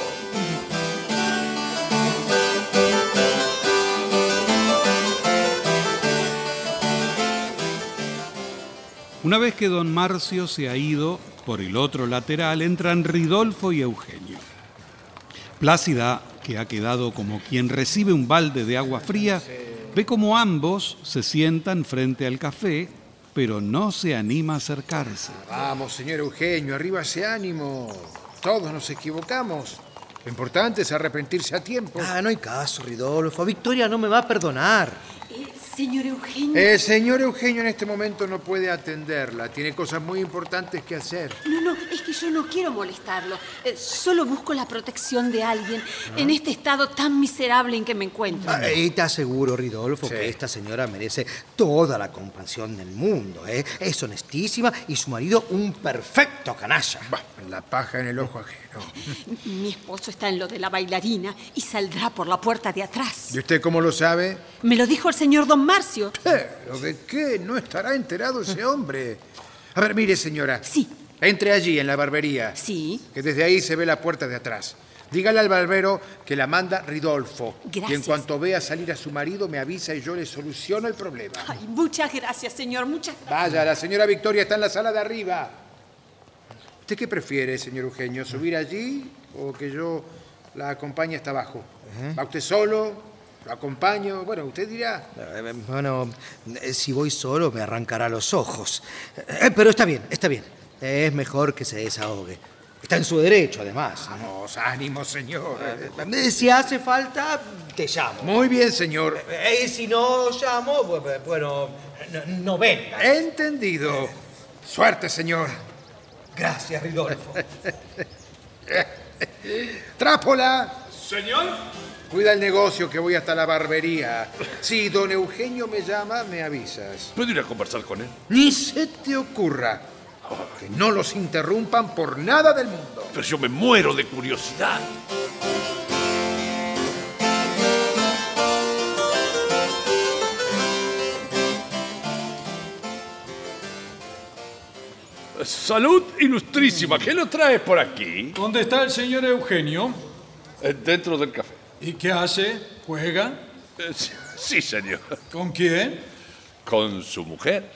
S2: Una vez que don Marcio se ha ido, por el otro lateral entran Ridolfo y Eugenio. Plácida, que ha quedado como quien recibe un balde de agua fría, ve como ambos se sientan frente al café, pero no se anima a acercarse.
S3: Vamos, señor Eugenio, arriba ese ánimo. Todos nos equivocamos. Lo importante es arrepentirse a tiempo.
S6: Ah, no hay caso, Ridolfo. Victoria no me va a perdonar.
S12: Señor Eugenio.
S3: El señor Eugenio en este momento no puede atenderla. Tiene cosas muy importantes que hacer.
S12: No, no, es que yo no quiero molestarlo. Eh, solo busco la protección de alguien en este estado tan miserable en que me encuentro.
S6: Ah, Y te aseguro, Ridolfo, que esta señora merece toda la compasión del mundo. ¿eh? Es honestísima y su marido un perfecto canalla.
S3: La paja en el ojo ajeno. *laughs*
S12: Mi esposo está en lo de la bailarina y saldrá por la puerta de atrás.
S3: ¿Y usted cómo lo sabe?
S12: Me lo dijo el señor don Marcio.
S3: ¿Pero de qué? No estará enterado ese hombre. A ver, mire, señora.
S12: Sí.
S3: Entre allí, en la barbería.
S12: Sí.
S3: Que desde ahí se ve la puerta de atrás. Dígale al barbero que la manda Ridolfo. Y en
S12: Gracias.
S3: cuanto vea salir a su marido, me avisa y yo le soluciono el problema.
S12: Ay, muchas gracias, señor, muchas gracias.
S3: Vaya, la señora Victoria está en la sala de arriba. ¿Usted qué prefiere, señor Eugenio? ¿Subir allí o que yo la acompañe hasta abajo? ¿Va usted solo? ¿Lo acompaño? Bueno, usted dirá.
S6: Bueno, eh, si voy solo me arrancará los ojos. Eh, Pero está bien, está bien. Es mejor que se desahogue. Está en su derecho, además.
S3: Vamos, ánimo, señor.
S6: Eh, Si hace falta, te llamo.
S3: Muy bien, señor.
S6: Eh, Y si no llamo, bu- bu- bueno, no, no venga.
S3: Entendido. Suerte, señor.
S6: Gracias, Ridolfo. *laughs*
S3: Trápola.
S4: Señor.
S3: Cuida el negocio que voy hasta la barbería. Si don Eugenio me llama, me avisas.
S4: ¿Puedo ir a conversar con él?
S3: Ni se te ocurra que no los interrumpan por nada del mundo.
S4: Pero yo me muero de curiosidad. Salud ilustrísima. ¿Qué lo trae por aquí?
S7: ¿Dónde está el señor Eugenio?
S4: Eh, Dentro del café.
S7: ¿Y qué hace? ¿Juega?
S4: Eh, *laughs* sí- Sí, señor.
S7: ¿Con quién?
S4: Con su mujer.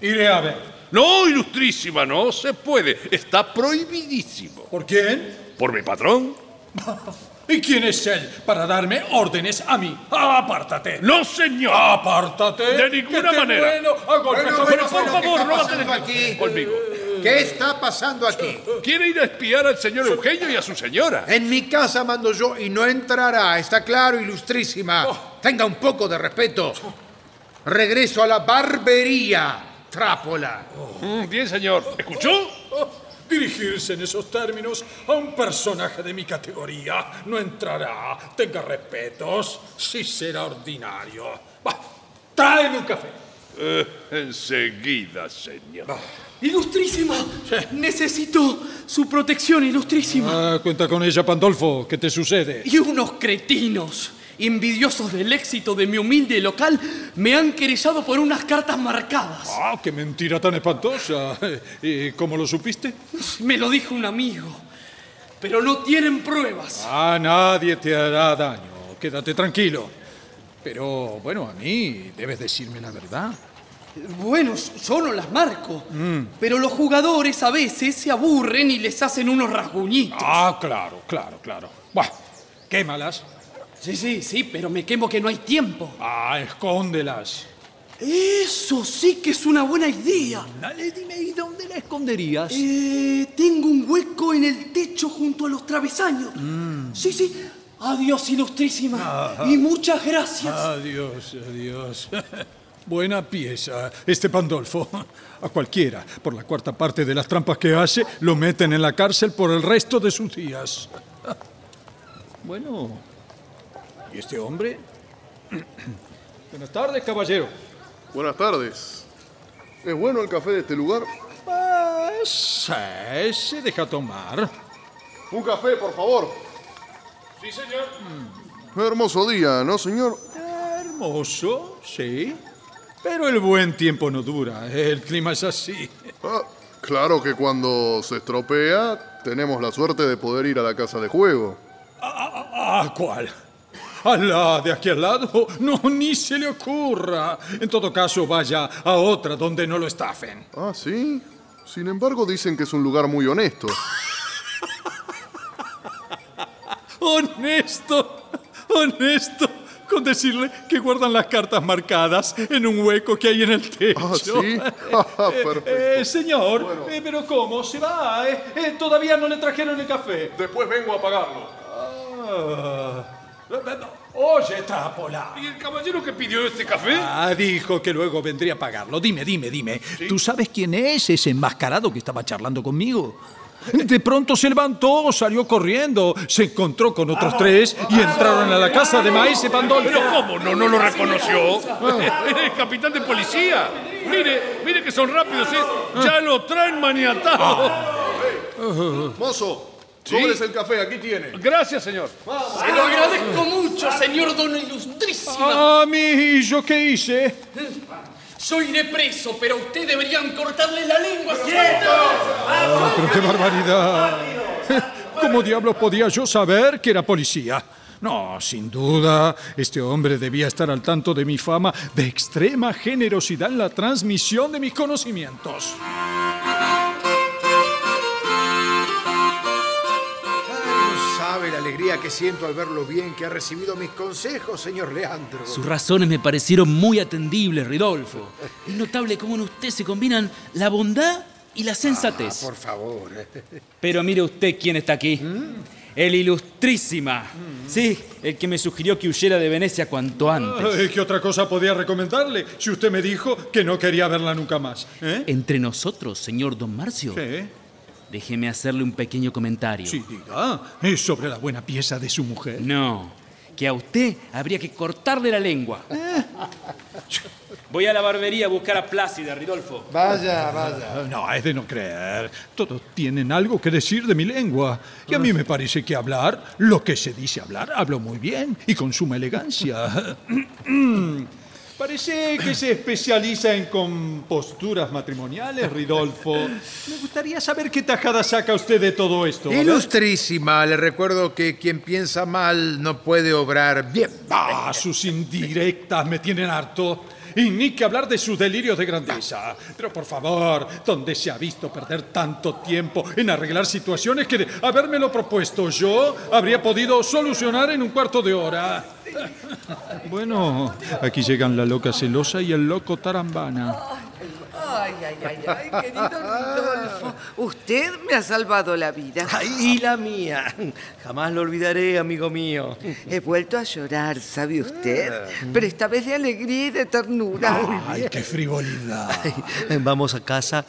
S7: Iré a ver.
S4: No, ilustrísima, no se puede. Está prohibidísimo.
S7: ¿Por quién?
S4: ¿Por mi patrón? *laughs*
S7: ¿Y quién es él para darme órdenes a mí? ¡Apártate!
S4: ¡No, señor!
S7: ¡Apártate!
S4: De ninguna manera.
S7: vuelo a golpes.
S3: Bueno, bueno,
S4: Pero por
S3: bueno, ¿qué
S4: favor, no va a
S3: pasando
S4: tener
S3: aquí?
S4: conmigo.
S3: ¿Qué está pasando aquí?
S4: Quiere ir a espiar al señor Eugenio y a su señora.
S3: En mi casa mando yo y no entrará. Está claro, ilustrísima. Tenga un poco de respeto. Regreso a la barbería, Trápola.
S4: Mm, bien, señor. ¿Escuchó?
S7: Dirigirse en esos términos a un personaje de mi categoría no entrará. Tenga respetos. Sí será ordinario. Va, tráeme un café.
S4: Eh, enseguida, señor.
S5: Ilustrísima, necesito su protección, ilustrísima.
S7: Ah, cuenta con ella, Pandolfo. ¿Qué te sucede?
S5: Y unos cretinos, envidiosos del éxito de mi humilde local, me han querellado por unas cartas marcadas.
S7: Ah, qué mentira tan espantosa. ¿Y cómo lo supiste?
S5: Me lo dijo un amigo, pero no tienen pruebas.
S7: Ah, nadie te hará daño. Quédate tranquilo. Pero, bueno, a mí debes decirme la verdad.
S5: Bueno, yo no las marco, pero los jugadores a veces se aburren y les hacen unos rasguñitos.
S7: Ah, claro, claro, claro. Buah, quémalas.
S5: Sí, sí, sí, pero me quemo que no hay tiempo.
S7: Ah, escóndelas.
S5: Eso sí que es una buena idea.
S7: Dale, dime, ¿y dónde la esconderías?
S5: Eh, tengo un hueco en el techo junto a los travesaños. Sí, sí. Adiós, ilustrísima. Y muchas gracias.
S7: Adiós, adiós. *laughs* Buena pieza, este Pandolfo. A cualquiera, por la cuarta parte de las trampas que hace, lo meten en la cárcel por el resto de sus días. Bueno, ¿y este hombre? Buenas tardes, caballero.
S15: Buenas tardes. ¿Es bueno el café de este lugar?
S7: Pues, sí, se deja tomar.
S15: Un café, por favor.
S4: Sí, señor.
S15: Hermoso día, ¿no, señor?
S7: Hermoso, sí. Pero el buen tiempo no dura. El clima es así.
S15: Ah, claro que cuando se estropea, tenemos la suerte de poder ir a la casa de juego.
S7: ¿A cuál? ¿A la de aquí al lado? No, ni se le ocurra. En todo caso, vaya a otra donde no lo estafen.
S15: Ah, sí. Sin embargo, dicen que es un lugar muy honesto. *laughs*
S7: Honesto, honesto. Con decirle que guardan las cartas marcadas en un hueco que hay en el techo.
S15: Ah, ¿sí? *laughs* *laughs* Perfecto.
S7: Eh, eh, señor, eh, pero ¿cómo? ¿Se va? Eh, eh, todavía no le trajeron el café.
S15: Después vengo a pagarlo.
S7: Ah. Oye, Trápola.
S4: ¿Y el caballero que pidió este café?
S7: Ah, dijo que luego vendría a pagarlo. Dime, dime, dime. ¿Tú sabes quién es ese enmascarado que estaba charlando conmigo? De pronto se levantó, salió corriendo, se encontró con otros tres y entraron a la casa de Maese Pandolfo.
S4: ¿Pero cómo? ¿No, no lo reconoció? Era *laughs* el capitán de policía. Mire, mire que son rápidos, ¿eh? Ya lo traen maniatado. *laughs*
S15: Mozo, sobres el café, aquí tiene.
S4: Gracias, señor.
S5: Se lo agradezco mucho, señor don Ilustrísima.
S7: Ah, mi, ¿y yo qué hice?
S5: Yo iré preso, pero a usted deberían cortarle la lengua.
S7: Ah, pero qué barbaridad. ¿Cómo diablos podía yo saber que era policía? No, sin duda, este hombre debía estar al tanto de mi fama de extrema generosidad en la transmisión de mis conocimientos.
S3: Alegría que siento al ver lo bien que ha recibido mis consejos, señor Leandro.
S11: Sus razones me parecieron muy atendibles, Ridolfo. *laughs* Es notable cómo en usted se combinan la bondad y la sensatez.
S3: Ah, por favor. *laughs*
S11: Pero mire usted quién está aquí. El ilustrísima. Sí, el que me sugirió que huyera de Venecia cuanto antes.
S7: Ay, ¿Qué otra cosa podía recomendarle si usted me dijo que no quería verla nunca más? ¿Eh?
S11: Entre nosotros, señor Don Marcio.
S7: Sí.
S11: Déjeme hacerle un pequeño comentario.
S7: Sí, diga. ¿Es sobre la buena pieza de su mujer?
S11: No, que a usted habría que cortarle la lengua. *laughs* Voy a la barbería a buscar a Plácida, Ridolfo.
S3: Vaya, vaya.
S7: No, es de no creer. Todos tienen algo que decir de mi lengua. Y a mí me parece que hablar, lo que se dice hablar, hablo muy bien y con suma elegancia. *clears throat* Parece que se especializa en composturas matrimoniales, Ridolfo. Me gustaría saber qué tajada saca usted de todo esto.
S3: Ilustrísima, le recuerdo que quien piensa mal no puede obrar bien.
S7: Ah, sus indirectas me tienen harto. Y ni que hablar de sus delirios de grandeza. Pero por favor, ¿dónde se ha visto perder tanto tiempo en arreglar situaciones que de habérmelo propuesto yo habría podido solucionar en un cuarto de hora? Bueno, aquí llegan la loca celosa y el loco tarambana.
S13: Ay, ay, ay, ay, querido Rodolfo. Usted me ha salvado la vida.
S6: Y la mía. Jamás lo olvidaré, amigo mío.
S13: He vuelto a llorar, ¿sabe usted? Pero esta vez de alegría y de ternura.
S7: ¡Ay, qué frivolidad!
S6: Vamos a casa,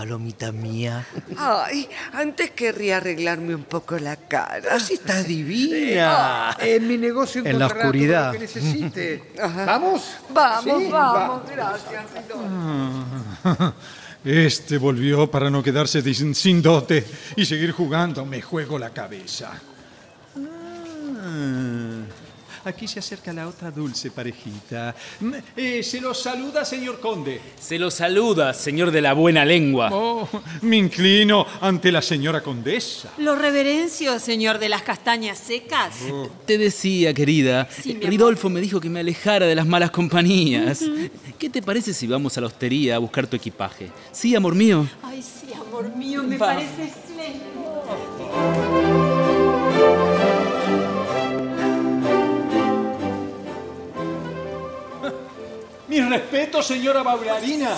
S6: palomita mía.
S13: Ay, antes querría arreglarme un poco la cara.
S6: Así está divina.
S3: En mi negocio
S6: En la oscuridad.
S3: lo que necesite. *laughs* ¿Vamos?
S13: Vamos,
S3: Sí,
S13: vamos,
S3: va.
S13: gracias.
S7: Este volvió para no quedarse sin, sin dote y seguir jugando. Me juego la cabeza. Ah, Aquí se acerca la otra dulce parejita. Mm, eh, se los saluda, señor conde.
S11: Se lo saluda, señor de la buena lengua.
S7: Oh, me inclino ante la señora condesa.
S12: Lo reverencio, señor de las castañas secas.
S11: Te decía, querida,
S12: Sí, mi
S11: Ridolfo me dijo que me alejara de las malas compañías. ¿Qué te parece si vamos a la hostería a buscar tu equipaje? Sí, amor mío.
S12: Ay, sí, amor mío, me
S11: Va.
S12: parece espléndido.
S7: Mi respeto, señora bailarina.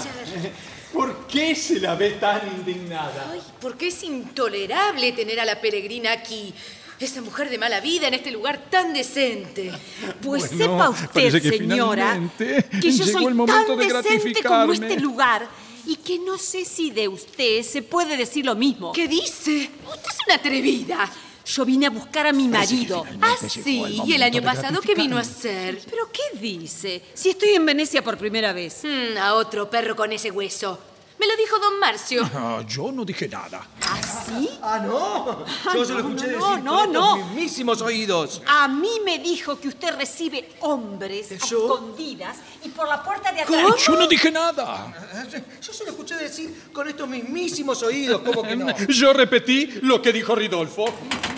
S7: ¿Por qué se la ve tan indignada?
S10: Ay, porque es intolerable tener a la peregrina aquí. Esa mujer de mala vida en este lugar tan decente.
S12: Pues
S7: Bueno,
S12: sepa usted,
S7: que
S12: señora, que yo soy
S7: el momento
S12: tan
S7: de
S12: decente como este lugar y que no sé si de usted se puede decir lo mismo.
S10: ¿Qué dice? Usted es una atrevida.
S12: Yo vine a buscar a mi marido.
S10: Ah, sí. ¿Y el año pasado qué vino a hacer?
S12: ¿Pero qué dice? Si estoy en Venecia por primera vez.
S10: Mm, a otro perro con ese hueso. Me lo dijo don Marcio. *laughs*
S7: Ah, yo no dije nada.
S12: ¿Ah, sí?
S6: Ah, no.
S12: Ah,
S6: Yo se lo
S12: no,
S6: escuché
S12: no,
S6: decir
S12: no,
S6: con
S12: no.
S6: estos mismísimos oídos.
S12: A mí me dijo que usted recibe hombres escondidas y por la puerta de atrás.
S7: Yo no dije nada.
S6: Yo se lo escuché decir con estos mismísimos oídos. ¿Cómo que no? *laughs*
S7: Yo repetí lo que dijo Ridolfo.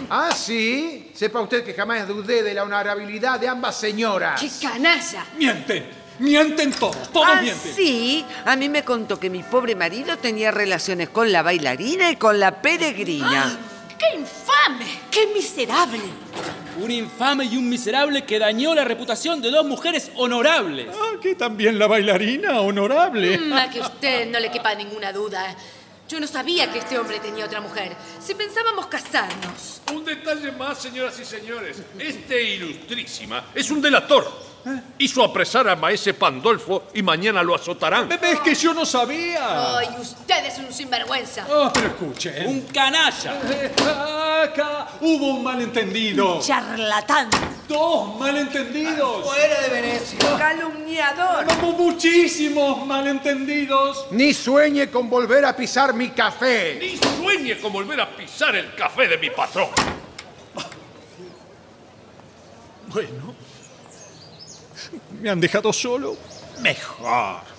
S3: Ah, sí. Sepa usted que jamás dudé de la honorabilidad de ambas señoras.
S10: ¡Qué canalla!
S7: Mienten. Mienten todos. Todos
S13: Ah,
S7: mienten.
S13: sí. A mí me contó que mi pobre marido tenía relaciones con la bailarina y con la peregrina.
S10: ¡Qué infame!
S12: ¡Qué miserable!
S11: Un infame y un miserable que dañó la reputación de dos mujeres honorables.
S7: Ah, que también la bailarina, honorable.
S10: Mm, a que usted no le quepa ninguna duda. Yo no sabía que este hombre tenía otra mujer. Si pensábamos casarnos.
S4: Un detalle más, señoras y señores. Este ilustrísima es un delator. Hizo apresar a maese Pandolfo y mañana lo azotarán.
S7: Es que yo no sabía.
S10: Ay, usted es un sinvergüenza.
S7: Oh, pero escuchen.
S11: Un canalla.
S7: Acá hubo un malentendido.
S12: Charlatán.
S7: Dos malentendidos.
S6: Fuera de Venecia.
S13: Calumniador.
S7: Hubo muchísimos malentendidos.
S3: Ni sueñe con volver a pisar mi café.
S4: Ni sueñe con volver a pisar el café de mi patrón.
S7: Bueno. ¿Me han dejado solo? Mejor.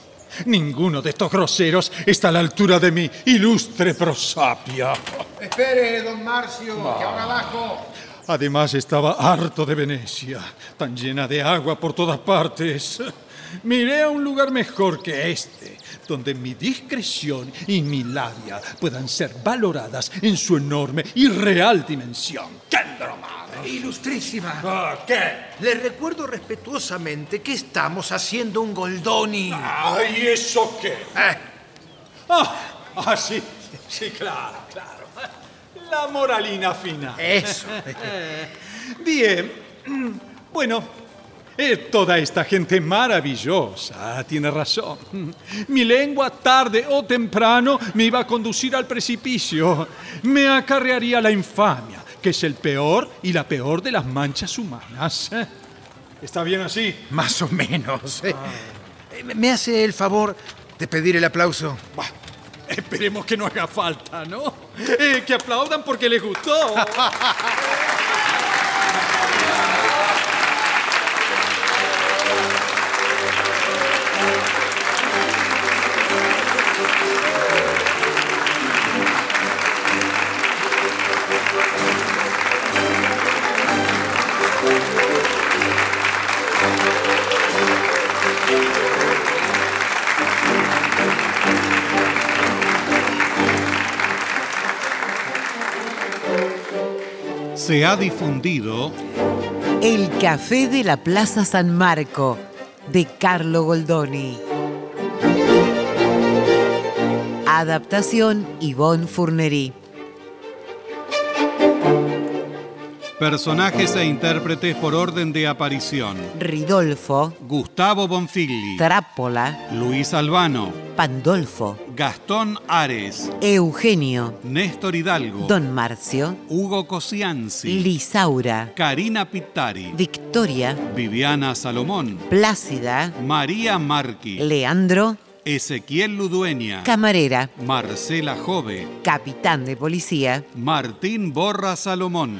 S7: Ninguno de estos groseros está a la altura de mi ilustre prosapia.
S3: Espere, don Marcio, que ahora abajo.
S7: Además estaba harto de Venecia, tan llena de agua por todas partes. Miré a un lugar mejor que este, donde mi discreción y mi labia puedan ser valoradas en su enorme y real dimensión. ¡Qué broma!
S3: Ilustrísima.
S7: Ah, ¿Qué?
S3: Le recuerdo respetuosamente que estamos haciendo un Goldoni.
S7: ¡Ay, eso qué!
S3: Eh,
S7: Ah, ah, sí, sí, claro, claro. La moralina final.
S3: Eso. *laughs*
S7: Bien. Bueno, eh, toda esta gente maravillosa tiene razón. Mi lengua tarde o temprano me iba a conducir al precipicio. Me acarrearía la infamia, que es el peor y la peor de las manchas humanas. ¿Está bien así?
S3: Más o menos. eh. ¿Me hace el favor de pedir el aplauso?
S7: Bah, esperemos que no haga falta, ¿no? Eh, que aplaudan porque les gustó. *laughs*
S2: Se ha difundido
S1: El Café de la Plaza San Marco, de Carlo Goldoni. Adaptación Yvonne Fournery.
S2: Personajes e intérpretes por orden de aparición.
S1: Ridolfo,
S2: Gustavo Bonfigli,
S1: Trápola,
S2: Luis Albano,
S1: Pandolfo,
S2: Gastón Ares,
S1: Eugenio,
S2: Néstor Hidalgo,
S1: Don Marcio,
S2: Hugo Cosianzi,
S1: Lisaura,
S2: Karina Pittari,
S1: Victoria,
S2: Viviana Salomón,
S1: Plácida,
S2: María Marqui,
S1: Leandro,
S2: Ezequiel Ludueña,
S1: Camarera,
S2: Marcela Jove,
S1: capitán de policía,
S2: Martín Borra Salomón.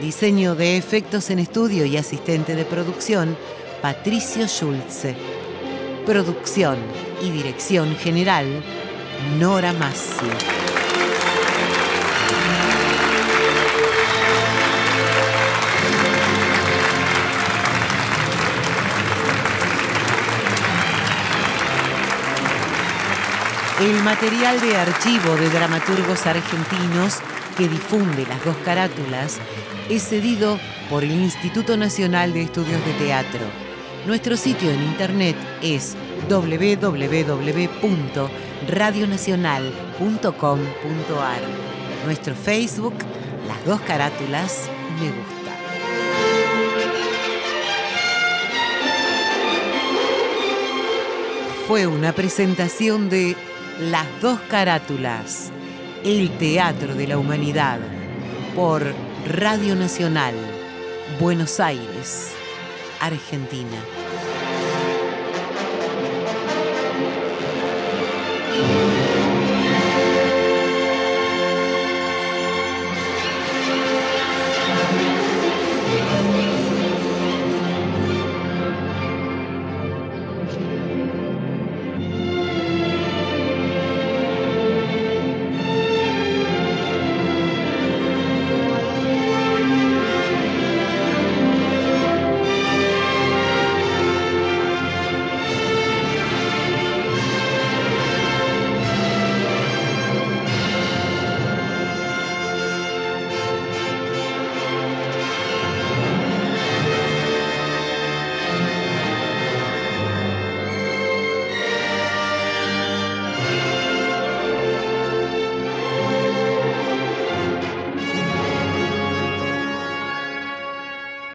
S1: Diseño de efectos en estudio y asistente de producción, Patricio Schulze. Producción y dirección general, Nora Massi. El material de archivo de dramaturgos argentinos que difunde las dos carátulas es cedido por el Instituto Nacional de Estudios de Teatro. Nuestro sitio en internet es www.radionacional.com.ar. Nuestro Facebook, las dos carátulas, me gusta. Fue una presentación de Las dos carátulas, el Teatro de la Humanidad, por Radio Nacional, Buenos Aires, Argentina.